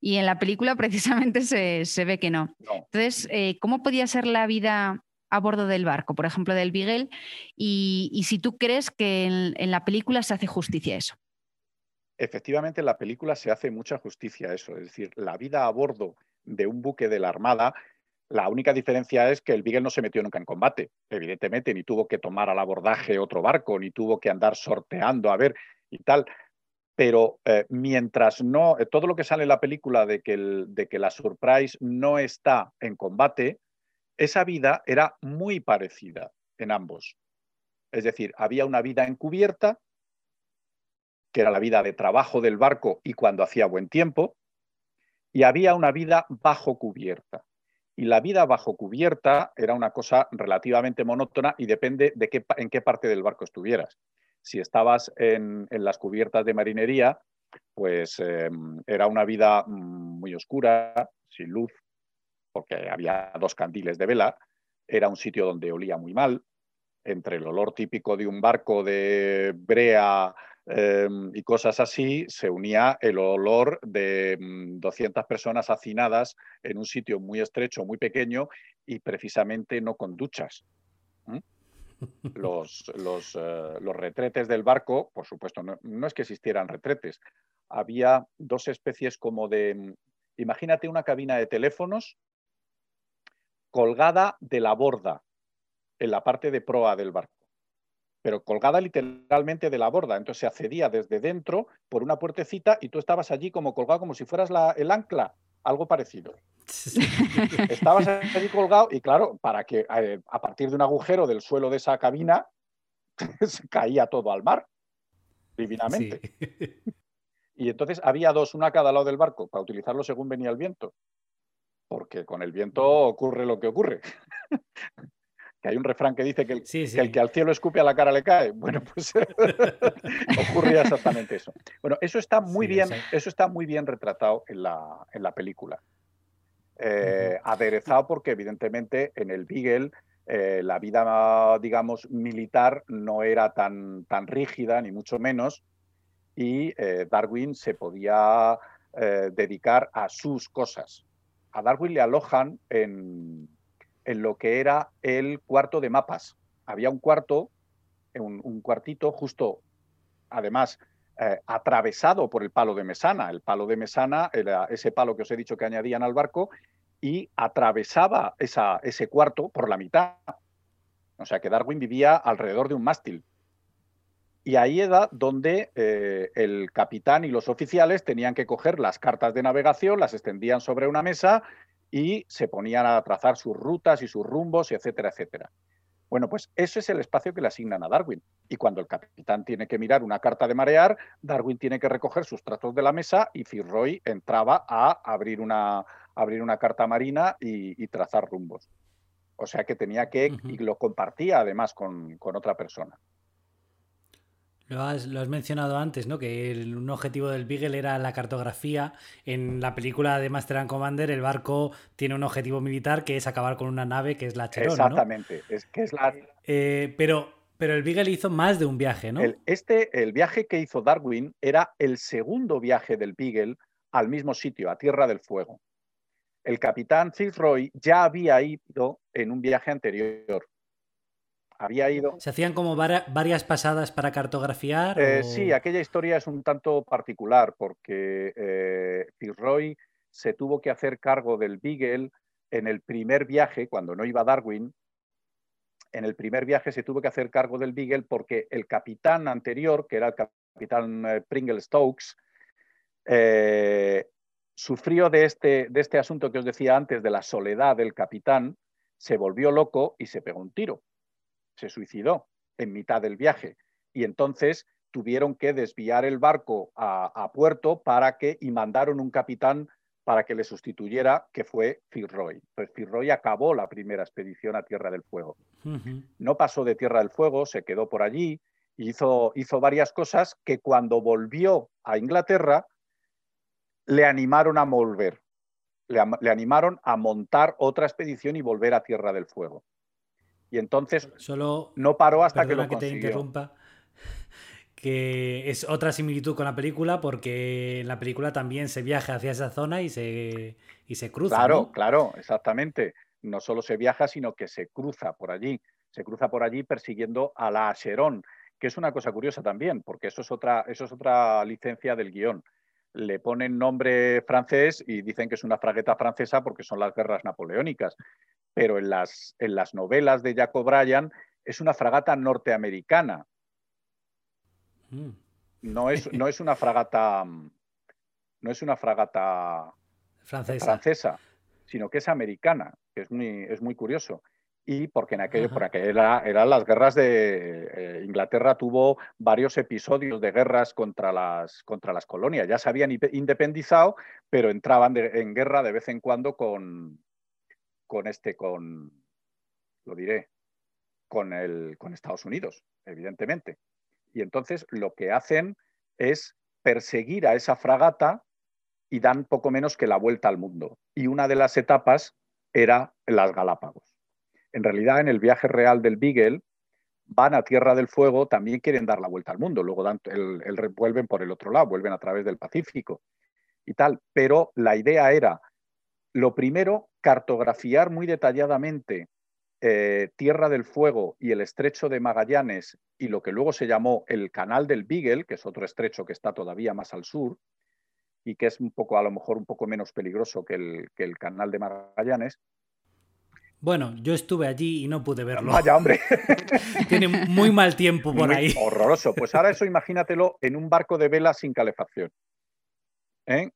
Y en la película precisamente se, ve que no. Entonces, eh, ¿cómo podía ser la vida a bordo del barco, por ejemplo, del Beagle? Y, si tú crees que en, la película se hace justicia a eso. Efectivamente, en la película se hace mucha justicia a eso. Es decir, la vida a bordo de un buque de la Armada, la única diferencia es que el Beagle no se metió nunca en combate, evidentemente, ni tuvo que tomar al abordaje otro barco, ni tuvo que andar sorteando a ver y tal pero eh, mientras no, eh, todo lo que sale en la película de que, de que la Surprise no está en combate, esa vida era muy parecida en ambos. Es decir, había una vida encubierta, que era la vida de trabajo del barco y cuando hacía buen tiempo, y había una vida bajo cubierta. Y la vida bajo cubierta era una cosa relativamente monótona y depende de qué, en qué parte del barco estuvieras. Si estabas en, las cubiertas de marinería, pues em, era una vida mm, muy oscura, sin luz, porque había dos candiles de vela, era un sitio donde olía muy mal, entre el olor típico de un barco de brea em, y cosas así, se unía el olor de 200 mm, personas hacinadas en un sitio muy estrecho, muy pequeño y precisamente no con duchas los, los, eh, los, retretes del barco, por supuesto, no, es que existieran retretes, había dos especies como de, imagínate una cabina de teléfonos colgada de la borda, en la parte de proa del barco, pero colgada literalmente de la borda, entonces se accedía desde dentro por una puertecita y tú estabas allí como colgado como si fueras la, el ancla, algo parecido. Estabas allí colgado y claro, para que eh, a partir de un agujero del suelo de esa cabina se caía todo al mar, divinamente. Y entonces había dos, una a cada lado del barco, para utilizarlo según venía el viento. Porque con el viento ocurre lo que ocurre. Que hay un refrán que dice que el, que al cielo escupe a la cara le cae. Bueno, pues ocurría exactamente eso. Bueno, eso está muy bien, eso está muy bien retratado en la, en la película. Eh, aderezado porque evidentemente en el Beagle eh, la vida, digamos, militar no era tan, tan rígida, ni mucho menos, y eh, Darwin se podía dedicar a sus cosas. A Darwin le alojan en, en, lo que era el cuarto de mapas. Había un cuarto, un, un cuartito justo, además, atravesado por el palo de mesana. El palo de mesana era ese palo que os he dicho que añadían al barco y atravesaba ese cuarto por la mitad. O sea que Darwin vivía alrededor de un mástil. Y ahí era donde eh, el capitán y los oficiales tenían que coger las cartas de navegación, las extendían sobre una mesa y se ponían a trazar sus rutas y sus rumbos, etcétera, etcétera. Bueno, pues ese es el espacio que le asignan a Darwin. Y cuando el capitán tiene que mirar una carta de marear, Darwin tiene que recoger sus trazos de la mesa y Fitzroy entraba a abrir una, abrir una carta marina y, trazar rumbos. O sea que tenía que, y lo compartía además con, otra persona. Lo has, mencionado antes, ¿no? Que un objetivo del Beagle era la cartografía. En la película de Master and Commander, el barco tiene un objetivo militar que es acabar con una nave que es la Cherón. Exactamente, es que es la. Eh, pero, pero el Beagle hizo más de un viaje, ¿no? este, el viaje que hizo Darwin era el segundo viaje del Beagle al mismo sitio, a Tierra del Fuego el capitán Fitzroy ya había ido en un viaje anterior. Había ido. ¿Se hacían como varias pasadas para cartografiar? Eh, sí, aquella historia es un tanto particular porque eh, Fitzroy se tuvo que hacer cargo del Beagle en el primer viaje, cuando no iba Darwin. En el primer viaje se tuvo que hacer cargo del Beagle porque el capitán anterior, que era el capitán eh, Pringle Stokes, sufrió de este, de este asunto que os decía antes, de la soledad del capitán, se volvió loco y se pegó un tiro. Se suicidó en mitad del viaje. Y entonces tuvieron que desviar el barco a, puerto para que, y mandaron un capitán para que le sustituyera, que fue Fitzroy. Pues Fitzroy acabó la primera expedición a Tierra del Fuego. No pasó de Tierra del Fuego, se quedó por allí, hizo, hizo varias cosas que cuando volvió a Inglaterra le animaron a volver, le, animaron a montar otra expedición y volver a Tierra del Fuego. Y entonces Solo, no paró hasta que lo que consiguió. te interrumpa que es otra similitud con la película porque en la película también se viaja hacia esa zona y se, y se cruza. Claro, claro, exactamente. No solo se viaja, sino que se cruza por allí. Se cruza por allí persiguiendo a la Acheron, que es una cosa curiosa también, porque eso es otra, eso es otra licencia del guion. Le ponen nombre francés y dicen que es una fragueta francesa porque son las guerras napoleónicas. Pero en las, en las novelas de Jacob Bryan es una fragata norteamericana Mm. No es, no es una fragata. No es una fragata francesa. sino que es americana, que es muy, es muy curioso. Y porque en aquello, por aquella eran las guerras de eh, Inglaterra tuvo varios episodios de guerras contra las, contra las colonias. Ya se habían independizado, pero entraban en guerra de vez en cuando con, con este, con, lo diré, con el, con Estados Unidos, evidentemente. Y entonces lo que hacen es perseguir a esa fragata y dan poco menos que la vuelta al mundo. Y una de las etapas era las Galápagos. En realidad, en el viaje real del Beagle, van a Tierra del Fuego, también quieren dar la vuelta al mundo, luego el, vuelven por el otro lado, vuelven a través del Pacífico y tal. Pero la idea era, lo primero, cartografiar muy detalladamente eh, Tierra del Fuego y el estrecho de Magallanes y lo que luego se llamó el Canal del Beagle, que es otro estrecho que está todavía más al sur y que es un poco, a lo mejor, un poco menos peligroso que el, que el Canal de Magallanes. Bueno, yo estuve allí y no pude verlo. Vaya, hombre. Tiene muy mal tiempo por ahí. Horroroso. Pues ahora eso imagínatelo en un barco de vela sin calefacción. ¿eh?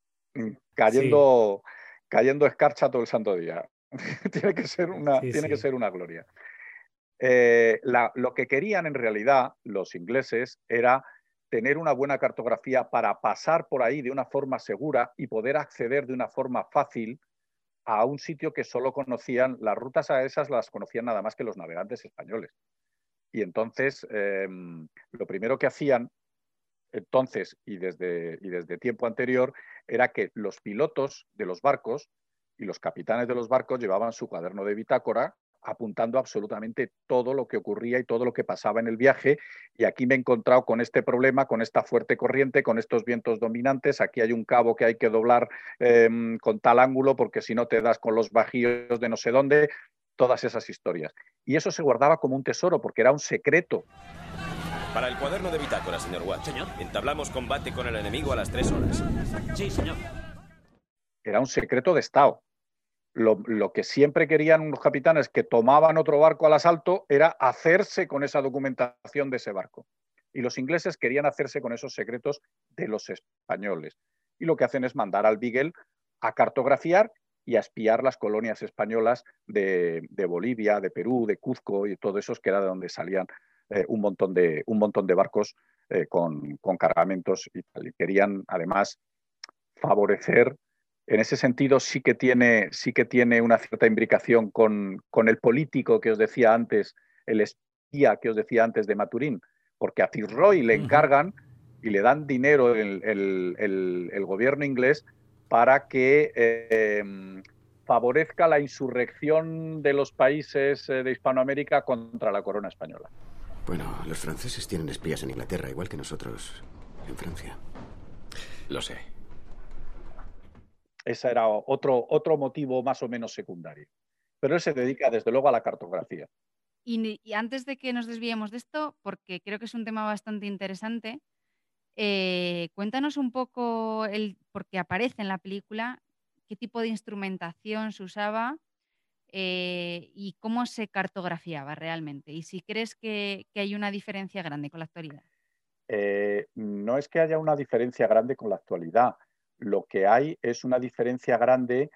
Cayendo, cayendo escarcha todo el santo día. tiene que ser una, tiene que ser una gloria. Eh, lo que querían en realidad los ingleses era tener una buena cartografía para pasar por ahí de una forma segura y poder acceder de una forma fácil a un sitio que solo conocían, las rutas a esas las conocían nada más que los navegantes españoles. Y entonces, em, lo primero que hacían entonces y desde, y desde tiempo anterior era que los pilotos de los barcos y los capitanes de los barcos llevaban su cuaderno de bitácora apuntando absolutamente todo lo que ocurría y todo lo que pasaba en el viaje. Y aquí me he encontrado con este problema, con esta fuerte corriente, con estos vientos dominantes. Aquí hay un cabo que hay que doblar em, con tal ángulo porque si no te das con los bajíos de no sé dónde, todas esas historias. Y eso se guardaba como un tesoro porque era un secreto. Para el cuaderno de bitácora, señor Watt. Señor. Entablamos combate con el enemigo a las tres horas. Sí, señor era un secreto de Estado. Lo, que siempre querían los capitanes que tomaban otro barco al asalto era hacerse con esa documentación de ese barco. Y los ingleses querían hacerse con esos secretos de los españoles. Y lo que hacen es mandar al Beagle a cartografiar y a espiar las colonias españolas de, Bolivia, de Perú, de Cuzco y todo eso, que era de donde salían eh, un, montón de, un montón de barcos eh, con, cargamentos y tal. Y querían además favorecer en ese sentido sí que tiene, sí que tiene una cierta imbricación con, el político que os decía antes, el espía que os decía antes de Maturín, porque a Fitzroy le encargan y le dan dinero el, el, gobierno inglés para que em, favorezca la insurrección de los países eh, de Hispanoamérica contra la corona española. Bueno, los franceses tienen espías en Inglaterra, igual que nosotros en Francia. Lo sé. Ese era otro, otro motivo más o menos secundario. Pero él se dedica desde luego a la cartografía. Y, antes de que nos desviemos de esto, porque creo que es un tema bastante interesante, eh, cuéntanos un poco, el, porque aparece en la película, qué tipo de instrumentación se usaba eh, y cómo se cartografiaba realmente. Y si crees que, hay una diferencia grande con la actualidad. Eh, no es que haya una diferencia grande con la actualidad lo que hay es una diferencia grande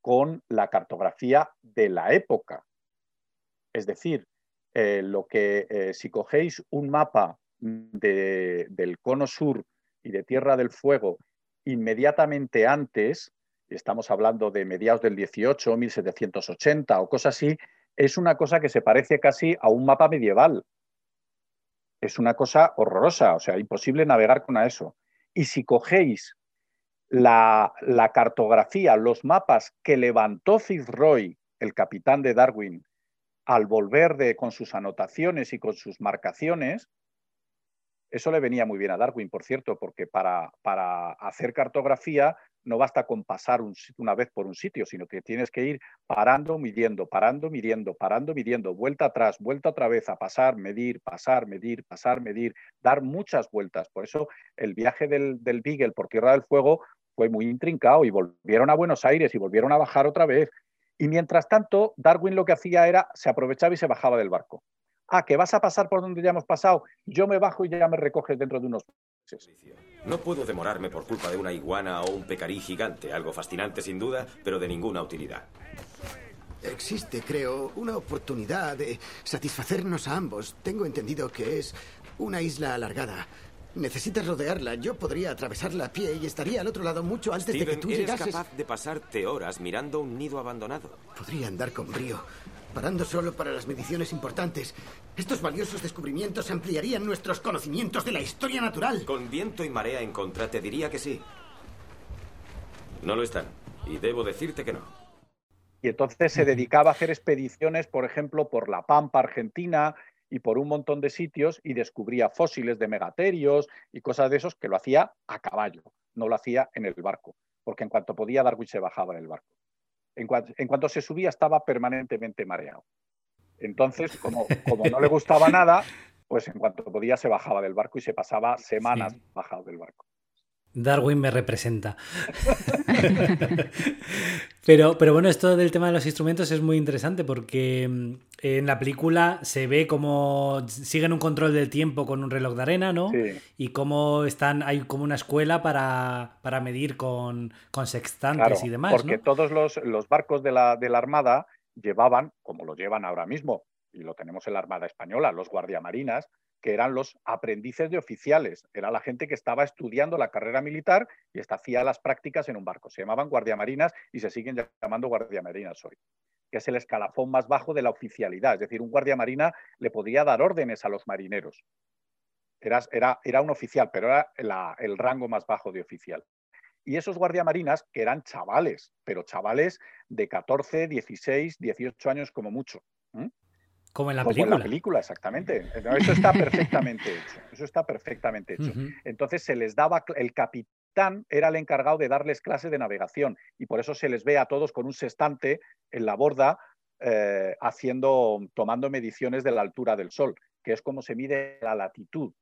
con la cartografía de la época. Es decir, eh, lo que si cogéis un mapa del cono sur y de Tierra del Fuego inmediatamente antes, estamos hablando de mediados del 18, 1780 o cosas así, es una cosa que se parece casi a un mapa medieval. Es una cosa horrorosa, o sea, imposible navegar con eso. Y si cogéis la, cartografía, los mapas que levantó Fitzroy, el capitán de Darwin, al volver de, con sus anotaciones y con sus marcaciones, eso le venía muy bien a Darwin, por cierto, porque para, para hacer cartografía no basta con pasar una vez por un sitio, sino que tienes que ir parando, midiendo, parando, midiendo, parando, midiendo, vuelta atrás, vuelta otra vez a pasar, medir, pasar, medir, pasar, medir, dar muchas vueltas. Por eso el viaje del, del Beagle por Tierra del Fuego fue muy intrincado y volvieron a Buenos Aires y volvieron a bajar otra vez. Y mientras tanto, Darwin lo que hacía era, se aprovechaba y se bajaba del barco. Ah, que vas a pasar por donde ya hemos pasado, yo me bajo y ya me recoges dentro de unos meses. No puedo demorarme por culpa de una iguana o un pecarí gigante, algo fascinante sin duda, pero de ninguna utilidad. Existe, creo, una oportunidad de satisfacernos a ambos. Tengo entendido que es una isla alargada. Necesitas rodearla. Yo podría atravesarla a pie y estaría al otro lado mucho antes de que tú eres llegases. capaz de pasarte horas mirando un nido abandonado. Podría andar con brío, parando solo para las mediciones importantes. Estos valiosos descubrimientos ampliarían nuestros conocimientos de la historia natural. Con viento y marea en contra, te diría que sí. No lo están. Y debo decirte que no. Y entonces se dedicaba a hacer expediciones, por ejemplo, por la Pampa Argentina, y por un montón de sitios y descubría fósiles de megaterios y cosas de esos que lo hacía a caballo, no lo hacía en el barco, porque en cuanto podía Darwin se bajaba del barco. En, cuanto, se subía estaba permanentemente mareado. Entonces, como, como, no le gustaba nada, pues en cuanto podía se bajaba del barco y se pasaba semanas bajado del barco. Darwin me representa. pero, pero bueno, esto del tema de los instrumentos es muy interesante porque mm, en la película se ve cómo siguen un control del tiempo con un reloj de arena, ¿no? Y cómo están, hay como una escuela para, medir con, con sextantes y demás. Porque todos los, los barcos de la, de la Armada llevaban, como lo llevan ahora mismo, y lo tenemos en la Armada Española, los guardiamarinas, que eran los aprendices de oficiales. Era la gente que estaba estudiando la carrera militar y hacía las prácticas en un barco. Se llamaban guardiamarinas y se siguen llamando guardiamarinas hoy, que es el escalafón más bajo de la oficialidad. Es decir, un guardiamarina le podía dar órdenes a los marineros. Era, era, era un oficial, pero era el rango más bajo de oficial. Y esos guardiamarinas, que eran chavales, pero chavales de 14, 16, 18 años como mucho. Como en la película. en la película, exactamente. Eso está perfectamente hecho. Eso está perfectamente hecho. Entonces se les daba, el capitán era el encargado de darles clases de navegación y por eso se les ve a todos con un sextante en la borda eh, haciendo, tomando mediciones de la altura del Sol, que es como se mide la latitud,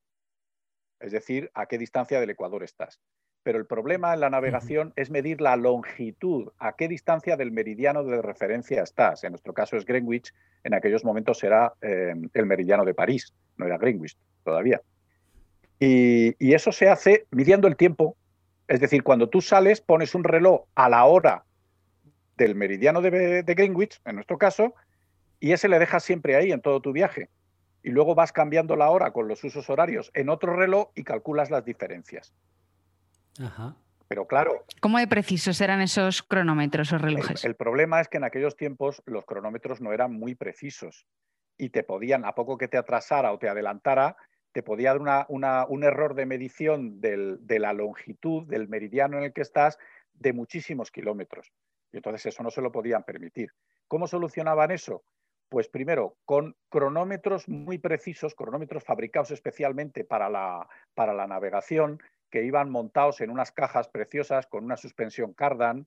es decir, a qué distancia del Ecuador estás. Pero el problema en la navegación es medir la longitud, a qué distancia del meridiano de referencia estás. En nuestro caso es Greenwich, en aquellos momentos era eh, el meridiano de París, no era Greenwich todavía. Y, eso se hace midiendo el tiempo. Es decir, cuando tú sales, pones un reloj a la hora del meridiano de, de Greenwich, en nuestro caso, y ese le dejas siempre ahí en todo tu viaje. Y luego vas cambiando la hora con los usos horarios en otro reloj y calculas las diferencias. Ajá. Pero claro. ¿Cómo de precisos eran esos cronómetros o relojes? El, problema es que en aquellos tiempos los cronómetros no eran muy precisos y te podían, a poco que te atrasara o te adelantara, te podía dar un error de medición de la longitud del meridiano en el que estás de muchísimos kilómetros. Y entonces eso no se lo podían permitir. ¿Cómo solucionaban eso? Pues primero, con cronómetros muy precisos, cronómetros fabricados especialmente para la, para la navegación, que iban montados en unas cajas preciosas con una suspensión cardan,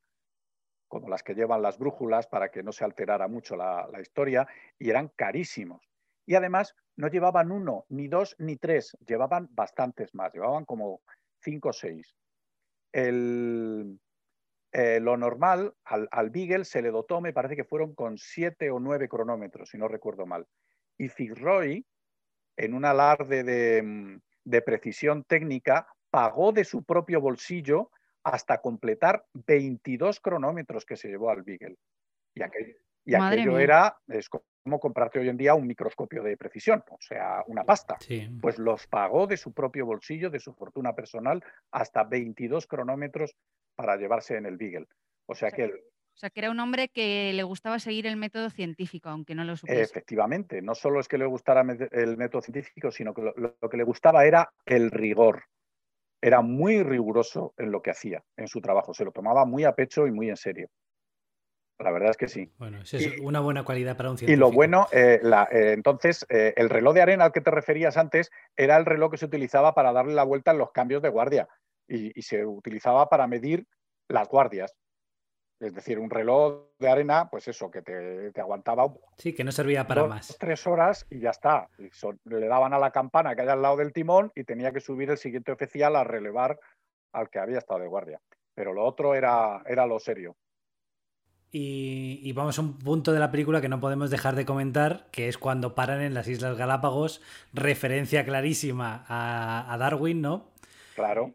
como las que llevan las brújulas para que no se alterara mucho la, historia, y eran carísimos. Y además no llevaban uno, ni dos, ni tres, llevaban bastantes más, llevaban como cinco o seis. Eh, lo normal, al, al, Beagle se le dotó, me parece que fueron con siete o nueve cronómetros, si no recuerdo mal. Y Fitzroy, en un alarde de, de precisión técnica, pagó de su propio bolsillo hasta completar 22 cronómetros que se llevó al Beagle. Y, aquel, y Madre aquello mía. era, es como comprarte hoy en día un microscopio de precisión, o sea, una pasta. Sí. Pues los pagó de su propio bolsillo, de su fortuna personal, hasta 22 cronómetros para llevarse en el Beagle. O sea que el- O sea, que era un hombre que le gustaba seguir el método científico, aunque no lo supiese. Efectivamente, no solo es que le gustara el método científico, sino que lo que le gustaba era el rigor. Era muy riguroso en lo que hacía, en su trabajo. Se lo tomaba muy a pecho y muy en serio. La verdad es que sí. Bueno, eso es Y- una buena cualidad para un Y científico. lo bueno, eh, la- eh, entonces, eh, el reloj de arena al que te referías antes era el reloj que se utilizaba para darle la vuelta en los cambios de guardia y, y se utilizaba para medir las guardias. Es decir, un reloj de arena, pues eso, que te, te aguantaba un- Sí, que no servía para dos, más. tres horas y ya está. Y le daban a la campana que hay al lado del timón y tenía que subir el siguiente oficial a relevar al que había estado de guardia. Pero lo otro era, era lo serio. Y, y vamos a un punto de la película que no podemos dejar de comentar, que es cuando paran en las Islas Galápagos, referencia clarísima a, a Darwin, ¿no? Claro.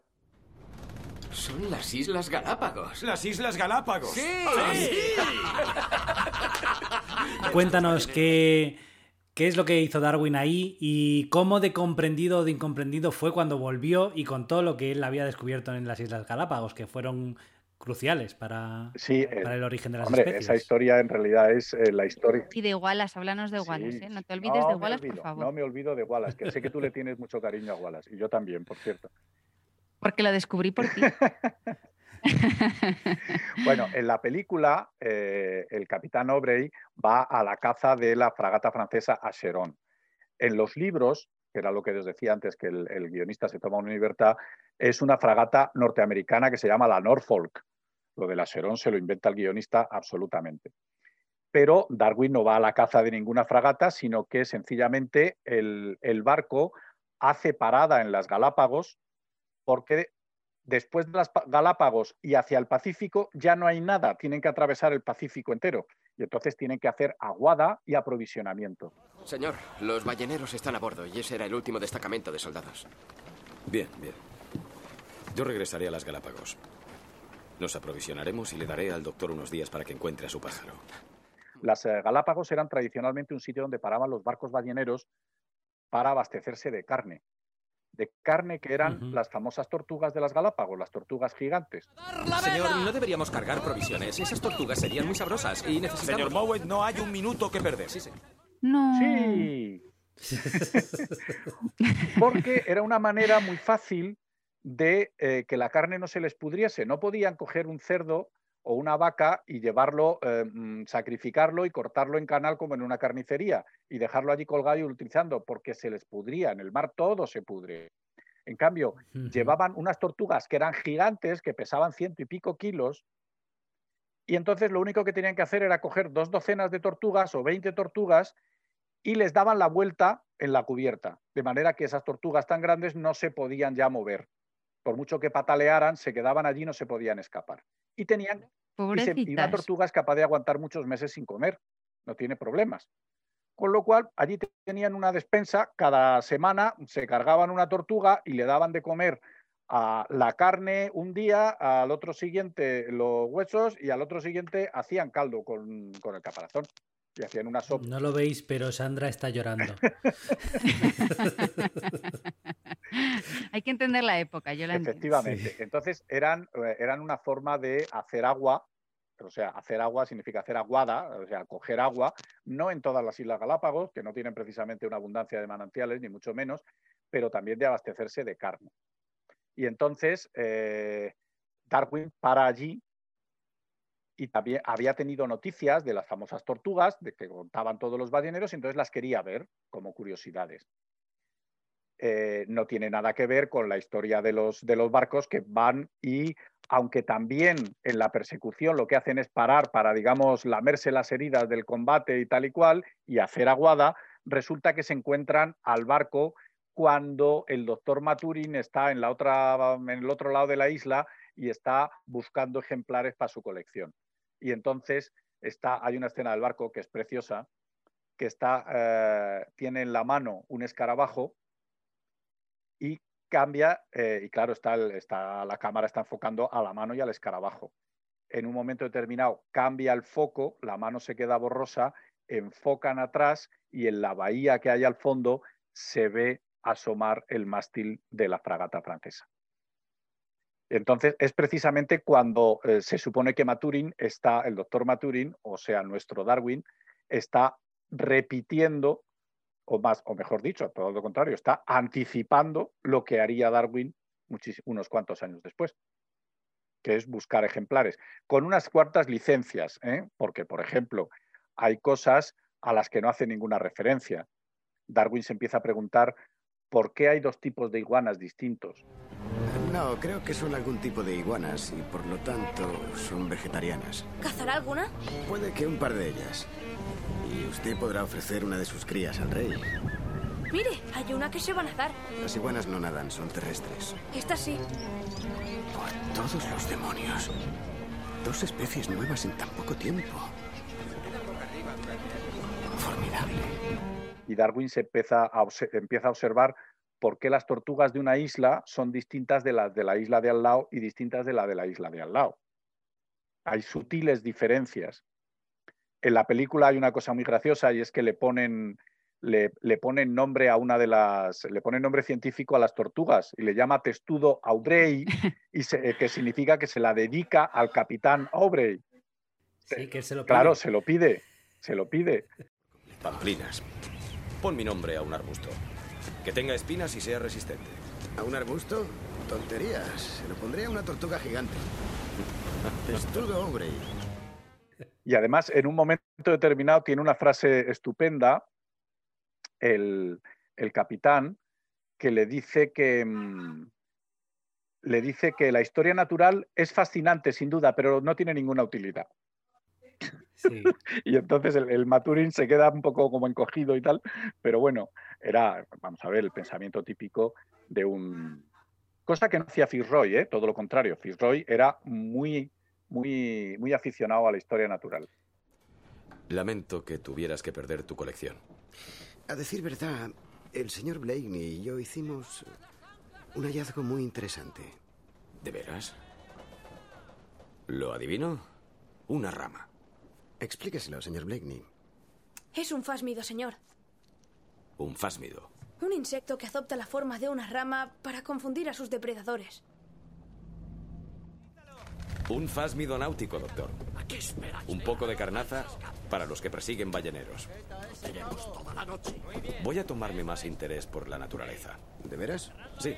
Son las Islas Galápagos. Las Islas Galápagos. ¡Sí! Cuéntanos qué, qué es lo que hizo Darwin ahí y cómo de comprendido o de incomprendido fue cuando volvió y contó lo que él había descubierto en las Islas Galápagos, que fueron cruciales para, Sí, eh, para el origen de las hombre, especies. esa historia en realidad es eh, la historia. Y de Wallace, háblanos de Wallace, Sí, ¿eh? No te olvides No de Wallace, por favor. No me olvido de Wallace, que sé que tú le tienes mucho cariño a Wallace, y yo también, por cierto. Porque lo descubrí por ti. Bueno, en la película, eh, el capitán Aubrey va a la caza de la fragata francesa Acheron. En los libros, que era lo que os decía antes, que el, guionista se toma una libertad, es una fragata norteamericana que se llama la Norfolk. Lo del Acheron se lo inventa el guionista absolutamente. Pero Darwin no va a la caza de ninguna fragata, sino que sencillamente el barco hace parada en las Galápagos porque después de las Pa- Galápagos y hacia el Pacífico ya no hay nada, tienen que atravesar el Pacífico entero y entonces tienen que hacer aguada y aprovisionamiento. Señor, los balleneros están a bordo y ese era el último destacamento de soldados. Bien, bien. Yo regresaré a las Galápagos. Nos aprovisionaremos y le daré al doctor unos días para que encuentre a su pájaro. Las eh, Galápagos eran tradicionalmente un sitio donde paraban los barcos balleneros para abastecerse de carne. De carne que eran las famosas tortugas de las Galápagos, las tortugas gigantes. Señor, no deberíamos cargar provisiones. Esas tortugas serían muy sabrosas y necesitamos... Señor Mowat, no hay un minuto que perder. Sí, señor. No. Sí. Porque era una manera muy fácil de eh, que la carne no se les pudriese. No podían coger un cerdo o una vaca y llevarlo, eh, mm, sacrificarlo y cortarlo en canal como en una carnicería y dejarlo allí colgado y utilizando, porque se les pudría. En el mar todo se pudre. En cambio, llevaban unas tortugas que eran gigantes, que pesaban ciento y pico kilos, y entonces lo único que tenían que hacer era coger dos docenas de tortugas o 20 tortugas y les daban la vuelta en la cubierta, de manera que esas tortugas tan grandes no se podían ya mover. Por mucho que patalearan, se quedaban allí, no se podían escapar. Y tenían y, se- y una tortuga es capaz de aguantar muchos meses sin comer, no tiene problemas. Con lo cual, allí te- tenían una despensa, cada semana se cargaban una tortuga y le daban de comer a la carne un día, al otro siguiente los huesos y al otro siguiente hacían caldo con, con el caparazón y hacían una sopa. No lo veis, pero Sandra está llorando. Hay que entender la época, yo la entiendo. Efectivamente. Entonces eran, eh, eran una forma de hacer agua, o sea, hacer agua significa hacer aguada, o sea, coger agua, no en todas las Islas Galápagos, que no tienen precisamente una abundancia de manantiales, ni mucho menos, pero también de abastecerse de carne. Y entonces eh, Darwin para allí y también había tenido noticias de las famosas tortugas, de que contaban todos los balleneros, y entonces las quería ver como curiosidades. Eh, no tiene nada que ver con la historia de los, de los barcos que van y, aunque también en la persecución lo que hacen es parar para, digamos, lamerse las heridas del combate y tal y cual, y hacer aguada, resulta que se encuentran al barco cuando el doctor Maturin está en, la otra, en el otro lado de la isla y está buscando ejemplares para su colección. Y entonces está, hay una escena del barco que es preciosa, que está, eh, tiene en la mano un escarabajo y cambia, eh, y claro, está, está, la cámara está enfocando a la mano y al escarabajo. En un momento determinado cambia el foco, la mano se queda borrosa, enfocan atrás y en la bahía que hay al fondo se ve asomar el mástil de la fragata francesa. Entonces, es precisamente cuando eh, se supone que Maturin está, el doctor Maturin, o sea, nuestro Darwin, está repitiendo, o más, o mejor dicho, todo lo contrario, está anticipando lo que haría Darwin unos cuantos años después, que es buscar ejemplares, con unas cuartas licencias, ¿eh? porque, por ejemplo, hay cosas a las que no hace ninguna referencia. Darwin se empieza a preguntar por qué hay dos tipos de iguanas distintos. No, creo que son algún tipo de iguanas y por lo tanto son vegetarianas. ¿Cazará alguna? Puede que un par de ellas. Y usted podrá ofrecer una de sus crías al rey. Mire, hay una que se va a nadar. Las iguanas no nadan, son terrestres. Esta sí. Por todos los demonios. Dos especies nuevas en tan poco tiempo. Formidable. Y Darwin se empieza a, empieza a observar por qué las tortugas de una isla son distintas de las de la isla de al lado y distintas de la de la isla de al lado. Hay sutiles diferencias. En la película hay una cosa muy graciosa y es que le ponen, le, ponen nombre a una de las, le ponen nombre científico a las tortugas y le llama testudo Audrey, y que significa que se la dedica al capitán Aubrey. Sí, que se lo pide. Claro, se lo pide, se lo pide. Pamplinas. Pon mi nombre a un arbusto. Que tenga espinas y sea resistente. ¿A un arbusto? Tonterías. Se lo pondría a una tortuga gigante. Testudo hombre. Y además, en un momento determinado, tiene una frase estupenda, el, capitán, que le dice que, mm, le dice que la historia natural es fascinante, sin duda, pero no tiene ninguna utilidad. y entonces el, Maturin se queda un poco como encogido y tal, pero bueno, era, vamos a ver, el pensamiento típico de un... Cosa que no hacía Fitzroy, ¿eh? todo lo contrario. Fitzroy era muy, muy, muy aficionado a la historia natural. Lamento que tuvieras que perder tu colección. A decir verdad, el señor Blakeney y yo hicimos un hallazgo muy interesante. ¿De veras? ¿Lo adivino? Una rama. Explíqueselo, señor Blakeney. Es un fásmido, señor. Un fásmido. Un insecto que adopta la forma de una rama para confundir a sus depredadores. Un fásmido náutico, doctor. Un poco de carnaza para los que persiguen balleneros. Voy a tomarme más interés por la naturaleza. ¿De veras? Sí.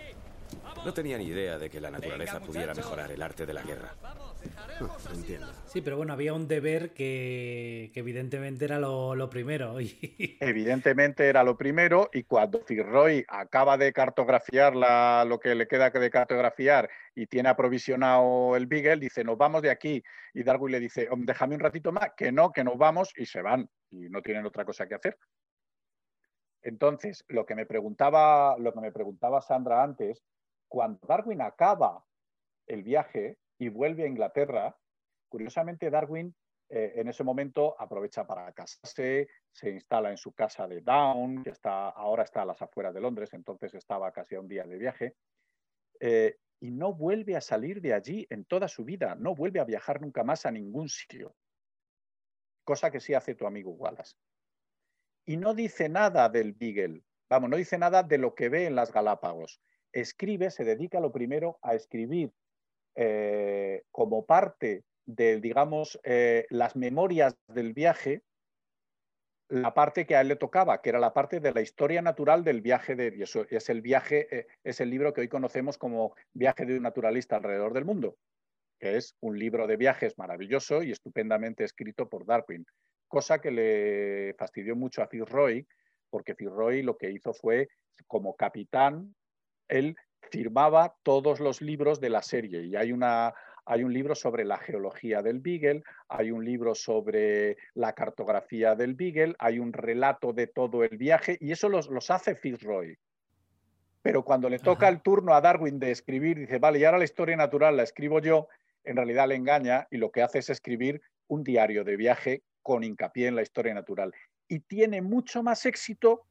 No tenía ni idea de que la naturaleza pudiera mejorar el arte de la guerra. Entiendo. Sí, pero bueno, había un deber que, evidentemente era lo, primero. evidentemente era lo primero y cuando Fitzroy acaba de cartografiar lo que le queda de cartografiar y tiene aprovisionado el Beagle, dice, nos vamos de aquí. Y Darwin le dice, déjame un ratito más, que no, que nos vamos y se van y no tienen otra cosa que hacer. Entonces, lo que me preguntaba, lo que me preguntaba Sandra antes, cuando Darwin acaba el viaje y vuelve a Inglaterra, curiosamente Darwin eh, en ese momento aprovecha para casarse, se instala en su casa de Down, que está, ahora está a las afueras de Londres, entonces estaba casi a un día de viaje, eh, y no vuelve a salir de allí en toda su vida, no vuelve a viajar nunca más a ningún sitio, cosa que sí hace tu amigo Wallace. Y no dice nada del Beagle, vamos, no dice nada de lo que ve en las Galápagos, escribe, se dedica lo primero a escribir eh, como parte de, digamos, eh, las memorias del viaje, la parte que a él le tocaba, que era la parte de la historia natural del viaje de, es el viaje, eh, es el libro que hoy conocemos como Viaje de un naturalista alrededor del mundo, que es un libro de viajes maravilloso y estupendamente escrito por Darwin, cosa que le fastidió mucho a Fitzroy, porque Fitzroy lo que hizo fue, como capitán, él firmaba todos los libros de la serie y hay, una, hay un libro sobre la geología del Beagle, hay un libro sobre la cartografía del Beagle, hay un relato de todo el viaje y eso los, los hace Fitzroy. Pero cuando le toca el turno a Darwin de escribir, dice, vale, y ahora la historia natural la escribo yo, en realidad le engaña y lo que hace es escribir un diario de viaje con hincapié en la historia natural. Y tiene mucho más éxito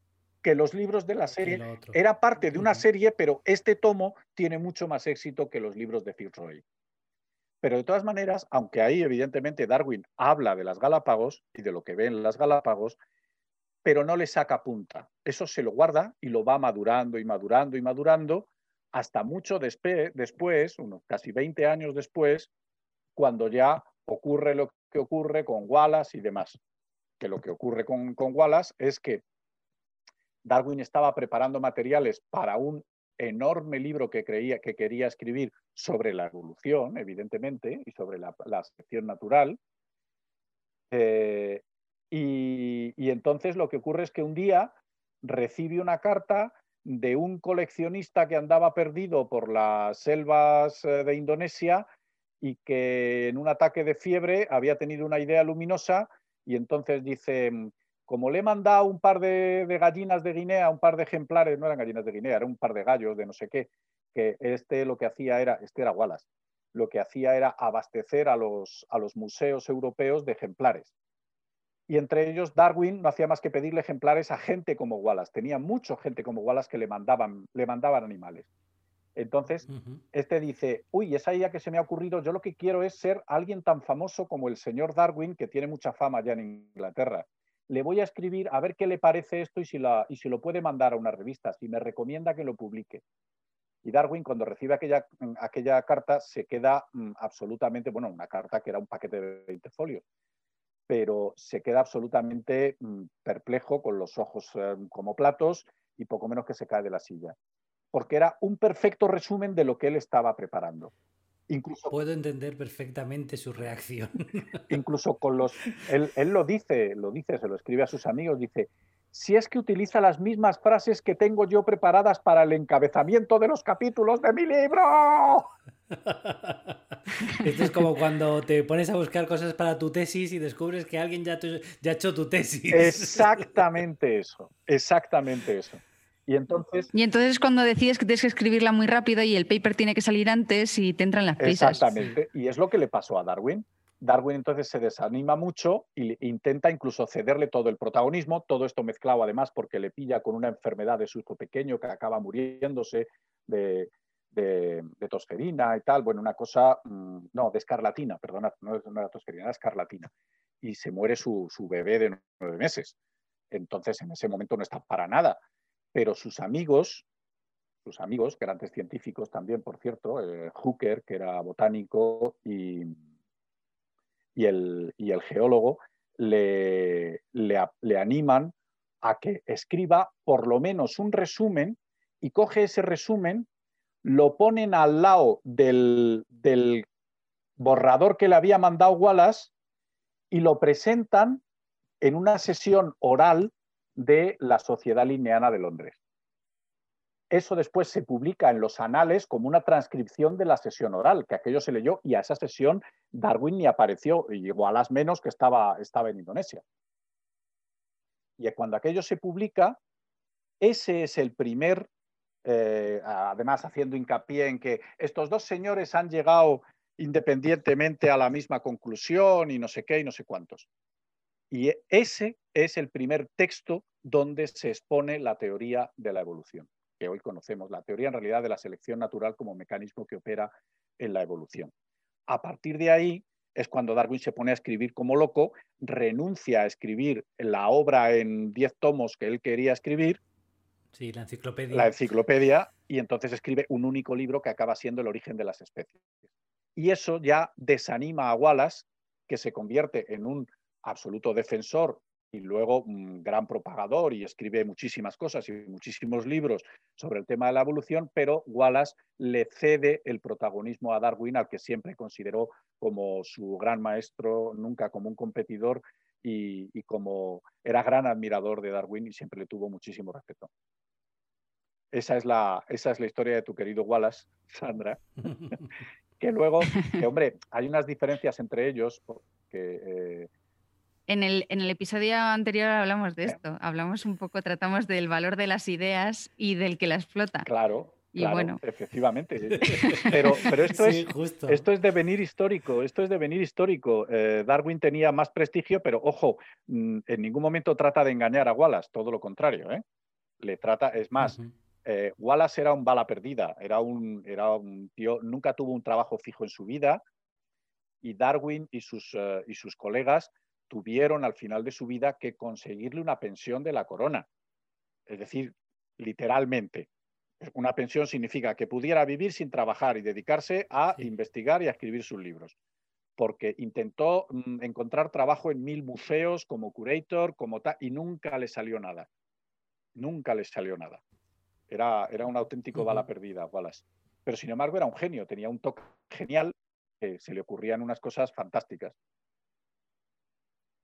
que los libros de la serie. Era parte de una serie, pero este tomo tiene mucho más éxito que los libros de Fitzroy. Pero de todas maneras, aunque ahí evidentemente Darwin habla de las Galápagos y de lo que ve en las Galápagos, pero no le saca punta. Eso se lo guarda y lo va madurando y madurando y madurando hasta mucho despe- después, unos casi 20 años después, cuando ya ocurre lo que ocurre con Wallace y demás. Que lo que ocurre con, con Wallace es que Darwin estaba preparando materiales para un enorme libro que, creía, que quería escribir sobre la evolución, evidentemente, y sobre la, la selección natural. Eh, y, y entonces lo que ocurre es que un día recibe una carta de un coleccionista que andaba perdido por las selvas eh, de Indonesia y que en un ataque de fiebre había tenido una idea luminosa y entonces dice, como le he mandado un par de, de gallinas de Guinea, un par de ejemplares, no eran gallinas de Guinea, era un par de gallos de no sé qué, que este lo que hacía era, este era Wallace, lo que hacía era abastecer a los, a los museos europeos de ejemplares. Y entre ellos Darwin no hacía más que pedirle ejemplares a gente como Wallace. Tenía mucha gente como Wallace que le mandaban, le mandaban animales. Entonces, Ujú. este dice, uy, esa idea que se me ha ocurrido, yo lo que quiero es ser alguien tan famoso como el señor Darwin, que tiene mucha fama ya en Inglaterra. Le voy a escribir a ver qué le parece esto y si, la, y si lo puede mandar a una revista, si me recomienda que lo publique. Y Darwin, cuando recibe aquella, mm, carta, se queda mm, absolutamente, bueno, una carta que era un paquete de 20 folios, pero se queda absolutamente mm, perplejo, con los ojos eh, como platos y poco menos que se cae de la silla. Porque era un perfecto resumen de lo que él estaba preparando. Incluso, Puedo entender perfectamente su reacción. incluso con los. Él, él lo dice, lo dice, se lo escribe a sus amigos, dice. Si es que utiliza las mismas frases que tengo yo preparadas para el encabezamiento de los capítulos de mi libro. Esto es como cuando te pones a buscar cosas para tu tesis y descubres que alguien ya, tu- ya ha hecho tu tesis. Exactamente eso, exactamente eso. Y entonces, Y entonces es cuando decides que tienes que escribirla muy rápido y el paper tiene que salir antes y te entran las prisas. exactamente, y es lo que le pasó a Darwin. Darwin entonces se desanima mucho e intenta incluso cederle todo el protagonismo, todo esto mezclado además porque le pilla con una enfermedad de su hijo pequeño que acaba muriéndose de, de, de tosferina y tal, bueno, una cosa, mm, no, de escarlatina, perdonad, no, era tosferina, era escarlatina, y se muere su, su bebé de nueve meses. Entonces en ese momento no está para nada, pero sus amigos, sus amigos, antes científicos también, por cierto, eh, Hooker, que era botánico, y, el, geólogo, le, animan a que escriba por lo menos un resumen y coge ese resumen, lo ponen al lado del borrador que le había mandado Wallace y lo presentan en una sesión oral de la Sociedad Linneana de Londres. Eso después se publica en los anales como una transcripción de la sesión oral, que aquello se leyó y a esa sesión Darwin ni apareció, y Wallace menos que estaba, estaba en Indonesia. Y cuando aquello se publica, ese es el primer, eh, además haciendo hincapié en que estos dos señores han llegado independientemente a la misma conclusión y no sé qué y no sé cuántos. Y ese es el primer texto donde se expone la teoría de la evolución, que hoy conocemos, la teoría en realidad de la selección natural como mecanismo que opera en la evolución. A partir de ahí es cuando Darwin se pone a escribir como loco, renuncia a escribir la obra en 10 tomos que él quería escribir, Sí, la enciclopedia. la enciclopedia, y entonces escribe un único libro que acaba siendo el origen de las especies. Y eso ya desanima a Wallace, que se convierte en un absoluto defensor y luego un gran propagador y escribe muchísimas cosas y muchísimos libros sobre el tema de la evolución, pero Wallace le cede el protagonismo a Darwin, al que siempre consideró como su gran maestro, nunca como un competidor y, y como era gran admirador de Darwin y siempre le tuvo muchísimo respeto. Esa es la, esa es la historia de tu querido Wallace, Sandra. que luego, que hombre, hay unas diferencias entre ellos, porque eh, En el, en el episodio anterior hablamos de esto, hablamos un poco, tratamos del valor de las ideas y del que las explota. Claro, Y claro, bueno. efectivamente. Pero, pero esto, Sí, es, justo. esto es devenir histórico, esto es devenir histórico. Eh, Darwin tenía más prestigio, pero ojo, mm, en ningún momento trata de engañar a Wallace, todo lo contrario. ¿eh? Le trata, es más, eh, Wallace era un bala perdida, era un, era un tío, nunca tuvo un trabajo fijo en su vida y Darwin y sus, eh, y sus colegas tuvieron al final de su vida que conseguirle una pensión de la corona. Es decir, literalmente. Una pensión significa que pudiera vivir sin trabajar y dedicarse a investigar y a escribir sus libros. Porque intentó mm, encontrar trabajo en mil museos como curator, como tal, y nunca le salió nada. Nunca le salió nada. Era, era un auténtico bala perdida, Wallace. Pero sin embargo era un genio, tenía un toque genial, que se le ocurrían unas cosas fantásticas.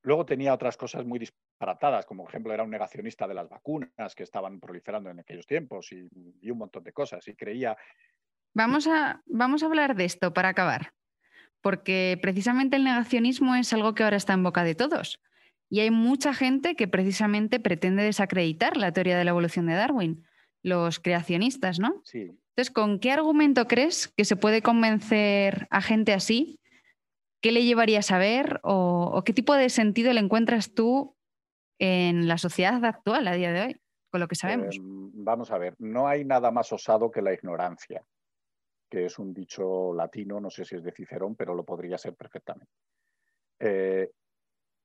Luego tenía otras cosas muy disparatadas, como por ejemplo era un negacionista de las vacunas que estaban proliferando en aquellos tiempos y, un montón de cosas. Y creía. Vamos a, vamos a hablar de esto para acabar, porque precisamente el negacionismo es algo que ahora está en boca de todos. Y hay mucha gente que precisamente pretende desacreditar la teoría de la evolución de Darwin, los creacionistas, ¿no? Sí. Entonces, ¿con qué argumento crees que se puede convencer a gente así ¿Qué le llevaría a saber o, qué tipo de sentido le encuentras tú en la sociedad actual a día de hoy, con lo que sabemos? Em, vamos a ver, no hay nada más osado que la ignorancia, que es un dicho latino, no sé si es de Cicerón, pero lo podría ser perfectamente. Eh,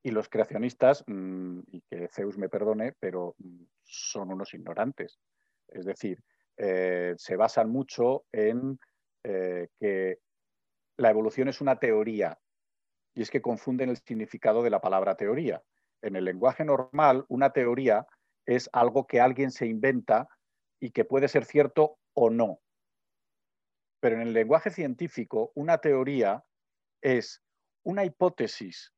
y los creacionistas, mm, y que Zeus me perdone, pero mm, son unos ignorantes. Es decir, eh, se basan mucho en eh, que la evolución es una teoría y es que confunden el significado de la palabra teoría. En el lenguaje normal, una teoría es algo que alguien se inventa y que puede ser cierto o no. Pero en el lenguaje científico, una teoría es una hipótesis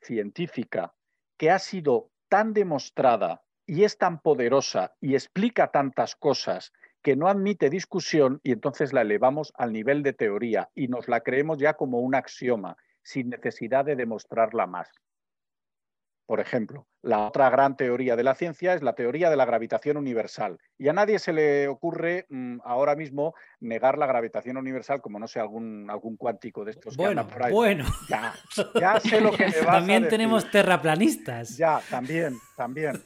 científica que ha sido tan demostrada y es tan poderosa y explica tantas cosas que no admite discusión y entonces la elevamos al nivel de teoría y nos la creemos ya como un axioma sin necesidad de demostrarla más. Por ejemplo, la otra gran teoría de la ciencia es la teoría de la gravitación universal. Y a nadie se le ocurre mm, ahora mismo negar la gravitación universal, como no sé, algún, algún cuántico de estos bueno, que por ahí. Bueno, ya, sé lo que me vas También tenemos terraplanistas. Ya, también, también.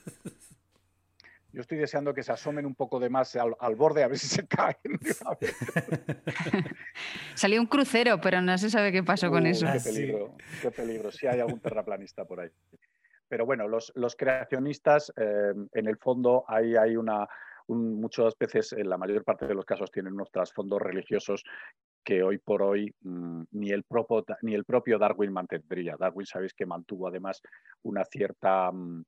Yo estoy deseando que se asomen un poco de más al, borde a ver si se caen. Salió un crucero, pero no se sabe qué pasó con eso. Qué peligro, qué peligro. Si hay algún terraplanista por ahí. Pero bueno, los, creacionistas, eh, en el fondo, hay, hay una, muchas veces, en la mayor parte de los casos, tienen unos trasfondos religiosos que hoy por hoy mm, ni, el propio, ni el propio Darwin mantendría. Darwin, sabéis que mantuvo además una cierta mm,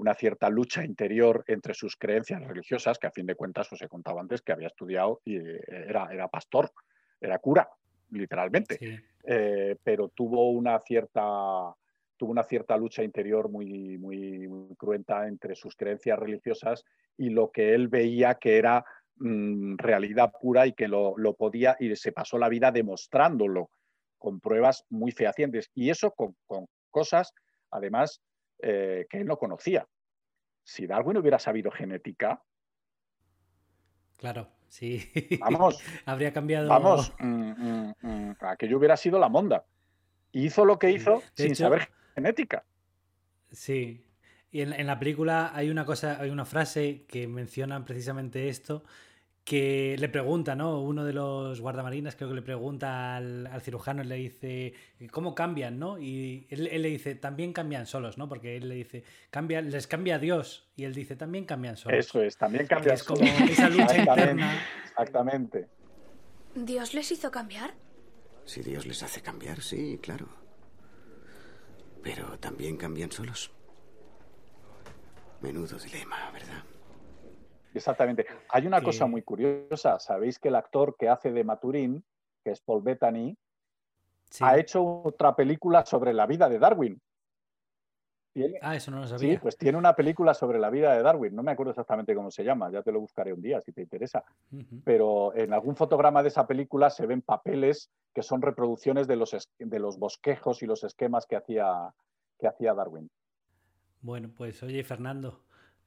una cierta lucha interior entre sus creencias religiosas, que a fin de cuentas os he contado antes que había estudiado y eh, era, era pastor, era cura, literalmente, eh, pero tuvo una cierta tuvo una cierta lucha interior muy, muy, cruenta entre sus creencias religiosas y lo que él veía que era mm, realidad pura y que lo, podía, y se pasó la vida demostrándolo con pruebas muy fehacientes. Y eso con, con cosas, además, eh, que él no conocía. Si Darwin hubiera sabido genética. Claro, sí. Vamos. Habría cambiado. Vamos, mm, mm, mm, aquello hubiera sido la monda. Hizo lo que hizo sin saber genética. Sí. Y en, en, la película hay una cosa, hay una frase que menciona precisamente esto, que le pregunta, ¿no? Uno de los guardamarinas creo que le pregunta al, al cirujano, le dice, ¿cómo cambian, no? Y él, le dice, también cambian solos, ¿no? Porque él le dice, cambia, les cambia Dios. Y él dice, también cambian solos. Eso es, también cambian Es como esa lucha interna. Exactamente. ¿Dios les hizo cambiar? Si Dios les hace cambiar, sí, claro. Pero también cambian solos. Menudo dilema, ¿verdad? Exactamente. Hay una cosa muy curiosa. Sabéis que el actor que hace de Maturín, que es Paul Bettany, ha hecho otra película sobre la vida de Darwin. Ah, eso no lo sabía. Sí, pues tiene una película sobre la vida de Darwin. No me acuerdo exactamente cómo se llama, ya te lo buscaré un día si te interesa. Pero en algún fotograma de esa película se ven papeles que son reproducciones de los, de los bosquejos y los esquemas que hacía, que hacía Darwin. Bueno, pues oye, Fernando,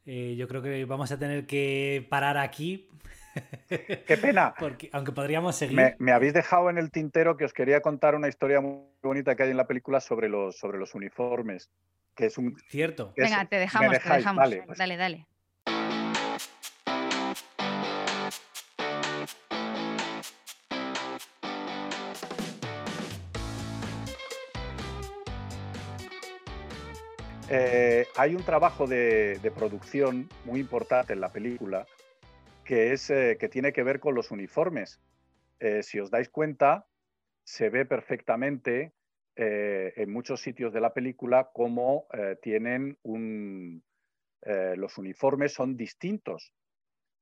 eh, yo creo que vamos a tener que parar aquí. Qué pena. Porque, aunque podríamos seguir. Me, habéis dejado en el tintero que os quería contar una historia muy bonita que hay en la película sobre los, sobre los uniformes. Que es un. Cierto. Venga, te dejamos, te dejamos. Pues. Dale, dale. Eh, hay un trabajo de, producción muy importante en la película que, es, eh, que tiene que ver con los uniformes. Eh, si os dais cuenta, se ve perfectamente en muchos sitios de la película cómo tienen un... los uniformes son distintos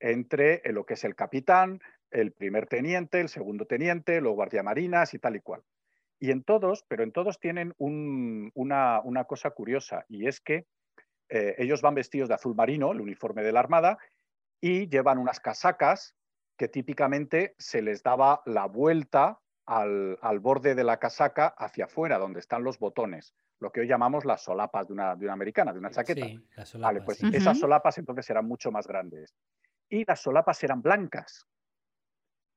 entre lo que es el capitán, el primer teniente, el segundo teniente, los guardiamarinas y tal y cual. Y en todos, pero en todos tienen una, una, cosa curiosa, y es que ellos van vestidos de azul marino, el uniforme de la Armada, y llevan unas casacas que típicamente se les daba la vuelta al, borde de la casaca hacia afuera, donde están los botones, lo que hoy llamamos las solapas de una, de una americana, de una chaqueta. vale, pues esas solapas entonces eran mucho más grandes. Y las solapas eran blancas.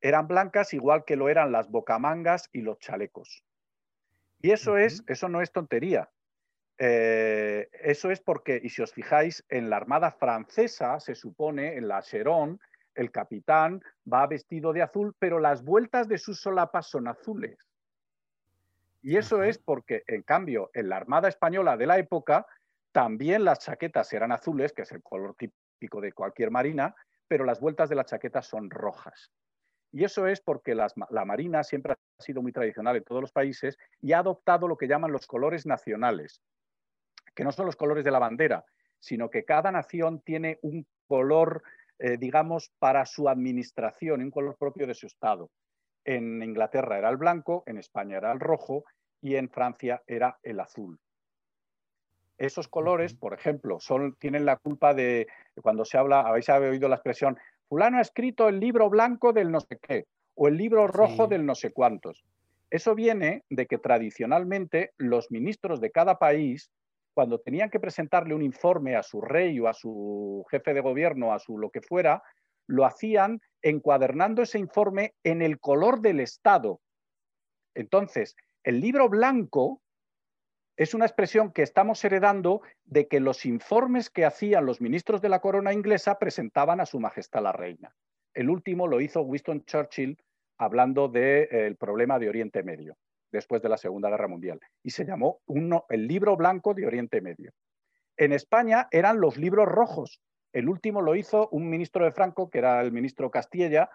Eran blancas igual que lo eran las bocamangas y los chalecos. Y eso, es, eso no es tontería. Eh, eso es porque, y si os fijáis, en la Armada francesa se supone, en la Cheron, el capitán va vestido de azul, pero las vueltas de sus solapas son azules. Y eso es porque, en cambio, en la Armada española de la época, también las chaquetas eran azules, que es el color típico de cualquier marina, pero las vueltas de la chaqueta son rojas. Y eso es porque la Marina siempre ha sido muy tradicional en todos los países y ha adoptado lo que llaman los colores nacionales que no son los colores de la bandera, sino que cada nación tiene un color, eh, digamos, para su administración, un color propio de su Estado. En Inglaterra era el blanco, en España era el rojo y en Francia era el azul. Esos colores, por ejemplo, son, tienen la culpa de cuando se habla, habéis oído la expresión, fulano ha escrito el libro blanco del no sé qué o el libro rojo del no sé cuántos. Eso viene de que tradicionalmente los ministros de cada país cuando tenían que presentarle un informe a su rey o a su jefe de gobierno, a su lo que fuera, lo hacían encuadernando ese informe en el color del Estado. Entonces, el libro blanco es una expresión que estamos heredando de que los informes que hacían los ministros de la corona inglesa presentaban a su majestad la reina. El último lo hizo Winston Churchill hablando del eh, problema de Oriente Medio después de la Segunda Guerra Mundial y se llamó uno, el libro blanco de Oriente Medio. En España eran los libros rojos. El último lo hizo un ministro de Franco, que era el ministro Castilla,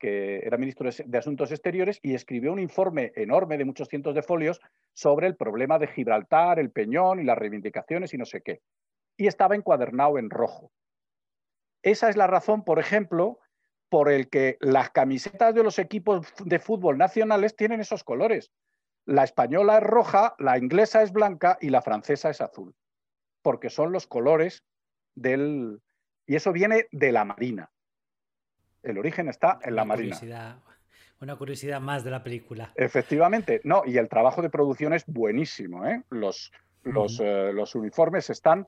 que era ministro de Asuntos Exteriores, y escribió un informe enorme de muchos cientos de folios sobre el problema de Gibraltar, el Peñón y las reivindicaciones y no sé qué. Y estaba encuadernado en rojo. Esa es la razón, por ejemplo, por el que las camisetas de los equipos de fútbol nacionales tienen esos colores, la española es roja, la inglesa es blanca y la francesa es azul, porque son los colores del... Y eso viene de la Marina. El origen está en la Marina. una curiosidad más de la película. Efectivamente, no, y el trabajo de producción es buenísimo. ¿eh? Los, los, eh, los uniformes están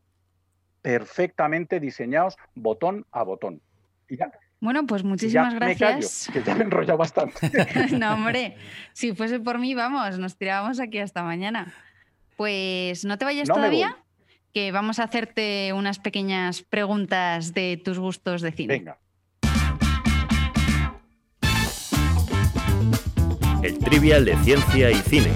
perfectamente diseñados botón a botón. Y ya, bueno, pues muchísimas gracias. que ya me he enrollado bastante. no, hombre, si fuese por mí, vamos, nos tirábamos aquí hasta mañana. Pues no te vayas todavía, que vamos a hacerte unas pequeñas preguntas de tus gustos de cine. Venga. El trivial de ciencia y cine.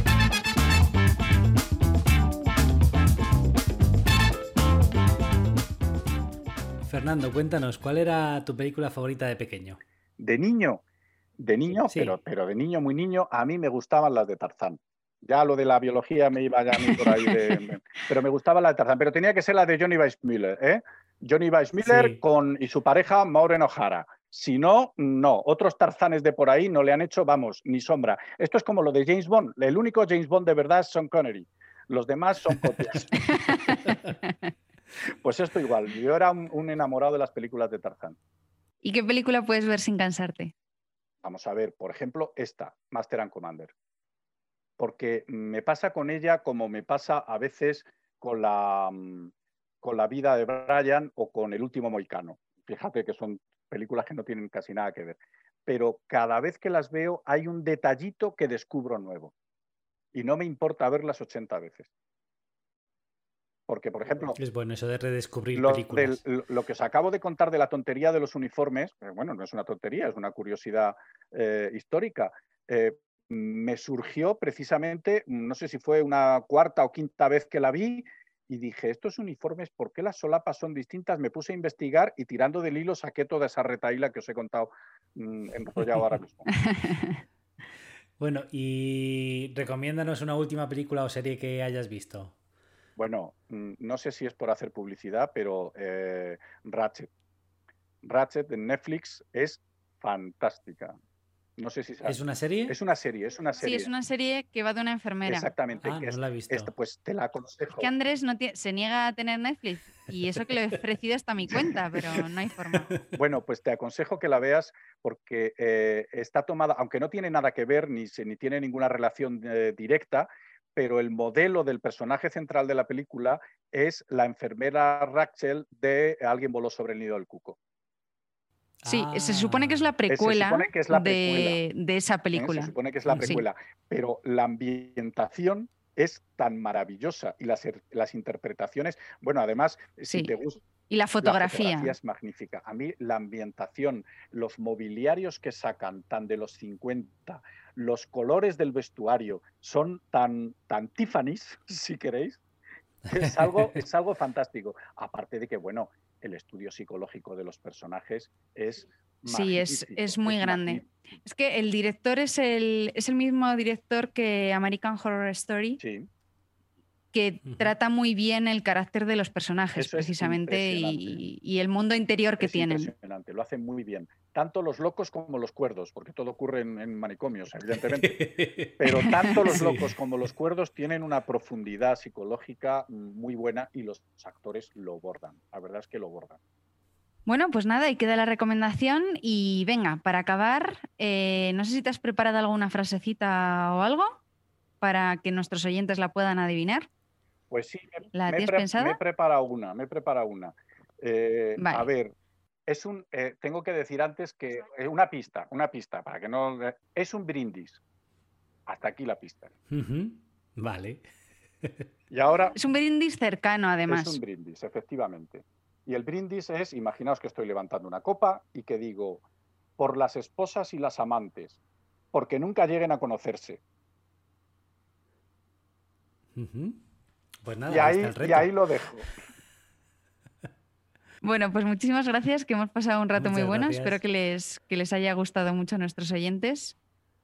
Fernando, cuéntanos, ¿cuál era tu película favorita de pequeño? De niño, de niño, pero, pero de niño, muy niño, a mí me gustaban las de Tarzán. Ya lo de la biología me iba ya a mí por ahí, pero me gustaba la de Tarzán. Pero tenía que ser la de Johnny Weissmuller, ¿eh? Johnny Weissmuller con, y su pareja Maureen O'Hara. Si no, no. Otros Tarzanes de por ahí no le han hecho, vamos, ni sombra. Esto es como lo de James Bond. El único James Bond de verdad es Sean Connery. Los demás son copias. Pues esto igual, yo era un, enamorado de las películas de Tarzán. ¿Y qué película puedes ver sin cansarte? Vamos a ver, por ejemplo, esta, Master and Commander. Porque me pasa con ella como me pasa a veces con la, mm, con la vida de Brian o con El último Moicano. Fíjate que son películas que no tienen casi nada que ver. Pero cada vez que las veo hay un detallito que descubro nuevo. Y no me importa verlas 80 veces. Porque, por ejemplo. Es bueno eso de redescubrir lo, películas. lo que os acabo de contar de la tontería de los uniformes, bueno, no es una tontería, es una curiosidad eh, histórica. Eh, me surgió precisamente, no sé si fue una cuarta o quinta vez que la vi, y dije, estos uniformes, ¿por qué las solapas son distintas? Me puse a investigar y tirando del hilo saqué toda esa retaíla que os he contado mm, enrollado ahora mismo. Bueno, y recomiéndanos una última película o serie que hayas visto. Bueno, mm, no sé si es por hacer publicidad, pero eh, Ratchet. Ratchet en Netflix es fantástica. No sé si ¿Es una serie? Es una serie, es una serie. Sí, es una serie que va de una enfermera. Exactamente. Ah, que no es- la he visto. es- pues te la aconsejo. Es que Andrés no se niega a tener Netflix y eso que le he ofrecido hasta mi cuenta, pero no hay forma. Bueno, pues te aconsejo que la veas porque eh, está tomada, aunque no tiene nada que ver ni, se- ni tiene ninguna relación eh, directa, pero el modelo del personaje central de la película es la enfermera Rachel de Alguien voló sobre el nido del cuco. Sí, se supone que es la Ah. Se precuela, que es la de, de esa ¿eh? película. Se supone que es la Sí. precuela, pero la ambientación es tan maravillosa y las, er- las interpretaciones, bueno, además, si te gusta... Y la fotografía. es magnífica. A mí la ambientación, los mobiliarios que sacan tan de los 50, los colores del vestuario son tan, tan Tiffany's, si queréis. Es algo, es algo fantástico. Aparte de que, bueno, el estudio psicológico de los personajes es Sí, es, es muy grande. magnífico. Es que el director es el, es el mismo director que American Horror Story, Sí. que trata muy bien el carácter de los personajes, Eso precisamente, y, el mundo interior que Es tienen. impresionante, lo hacen muy bien. Tanto los locos como los cuerdos, porque todo ocurre en, en manicomios, evidentemente. Pero tanto los Sí. locos como los cuerdos tienen una profundidad psicológica muy buena y los actores lo bordan. La verdad es que lo bordan. Bueno, pues nada, y queda la recomendación. Y venga, para acabar, eh, no sé si te has preparado alguna frasecita o algo para que nuestros oyentes la puedan adivinar. Pues sí, me, ¿La me he tienes pre- pensada? me he preparado una, me he preparado una. Eh, Vale. A ver, es un, eh, tengo que decir antes que eh, una pista, una pista, para que no... Es un brindis. Hasta aquí la pista. Vale. Y ahora Es un brindis cercano, además. Es un brindis, efectivamente. Y el brindis es, imaginaos que estoy levantando una copa y que digo, por las esposas y las amantes, porque nunca lleguen a conocerse. Pues nada, y, ahí y ahí lo dejo. Bueno, pues muchísimas gracias, que hemos pasado un rato muy bueno. gracias. Espero que les, que les haya gustado mucho a nuestros oyentes.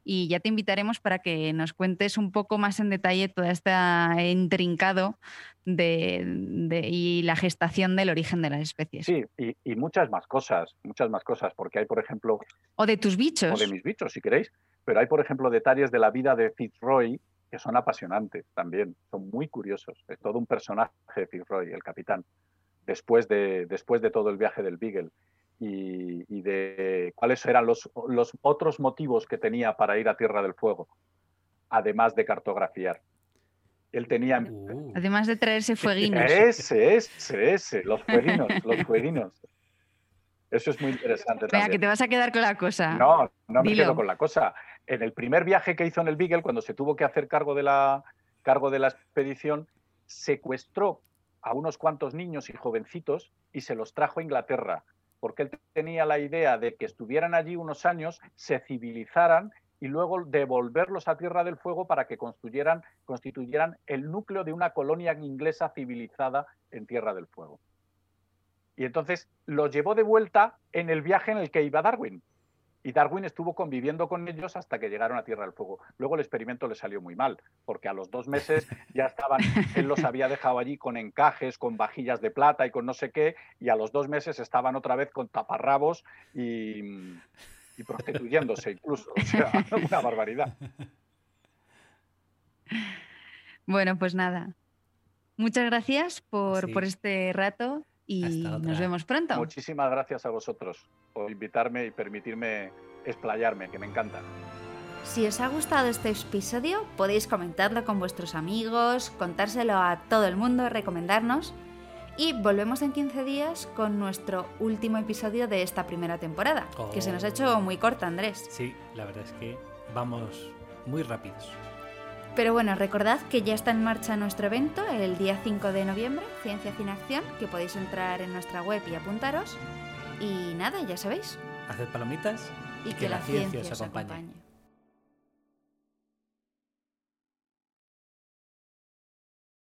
Y ya te invitaremos para que nos cuentes un poco más en detalle todo este intrincado de, de- y la gestación del origen de las especies. Sí, y, y muchas más cosas, muchas más cosas, porque hay, por ejemplo, O de tus bichos. o de mis bichos, si queréis, pero hay, por ejemplo, detalles de la vida de Fitzroy que son apasionantes también, son muy curiosos. Es todo un personaje de Fitzroy, el capitán, después de, después de todo el viaje del Beagle. Y, y de cuáles eran los, los otros motivos que tenía para ir a Tierra del Fuego, además de cartografiar. Él tenía... Uh, Además de traerse fueguinos. Ese, ese, ese, los fueguinos, los fueguinos. Eso es muy interesante que te vas a quedar con la cosa. No, no me quedo con la cosa. En el primer viaje que hizo en el Beagle, cuando se tuvo que hacer cargo de la, cargo de la expedición, secuestró a unos cuantos niños y jovencitos y se los trajo a Inglaterra, porque él tenía la idea de que estuvieran allí unos años, se civilizaran y luego devolverlos a Tierra del Fuego para que construyeran, constituyeran el núcleo de una colonia inglesa civilizada en Tierra del Fuego. Y entonces los llevó de vuelta en el viaje en el que iba Darwin. Y Darwin estuvo conviviendo con ellos hasta que llegaron a Tierra del Fuego. Luego el experimento le salió muy mal, porque a los dos meses ya estaban, él los había dejado allí con encajes, con vajillas de plata y con no sé qué, y a los dos meses estaban otra vez con taparrabos y, y prostituyéndose incluso. O sea, una barbaridad. Bueno, pues nada. Muchas gracias por, Sí. por este rato y nos vemos pronto. Muchísimas gracias a vosotros por invitarme y permitirme explayarme, que me encanta. Si os ha gustado este episodio, podéis comentarlo con vuestros amigos, contárselo a todo el mundo, recomendarnos. Y volvemos en 15 días con nuestro último episodio de esta primera temporada, que se nos ha hecho muy corta, Andrés. Sí, la verdad es que vamos muy rápidos. Pero bueno, recordad que ya está en marcha nuestro evento el día 5 de noviembre, Ciencia sin Acción, que podéis entrar en nuestra web y apuntaros. Y nada, ya sabéis. Haced palomitas Y que la ciencia os acompañe.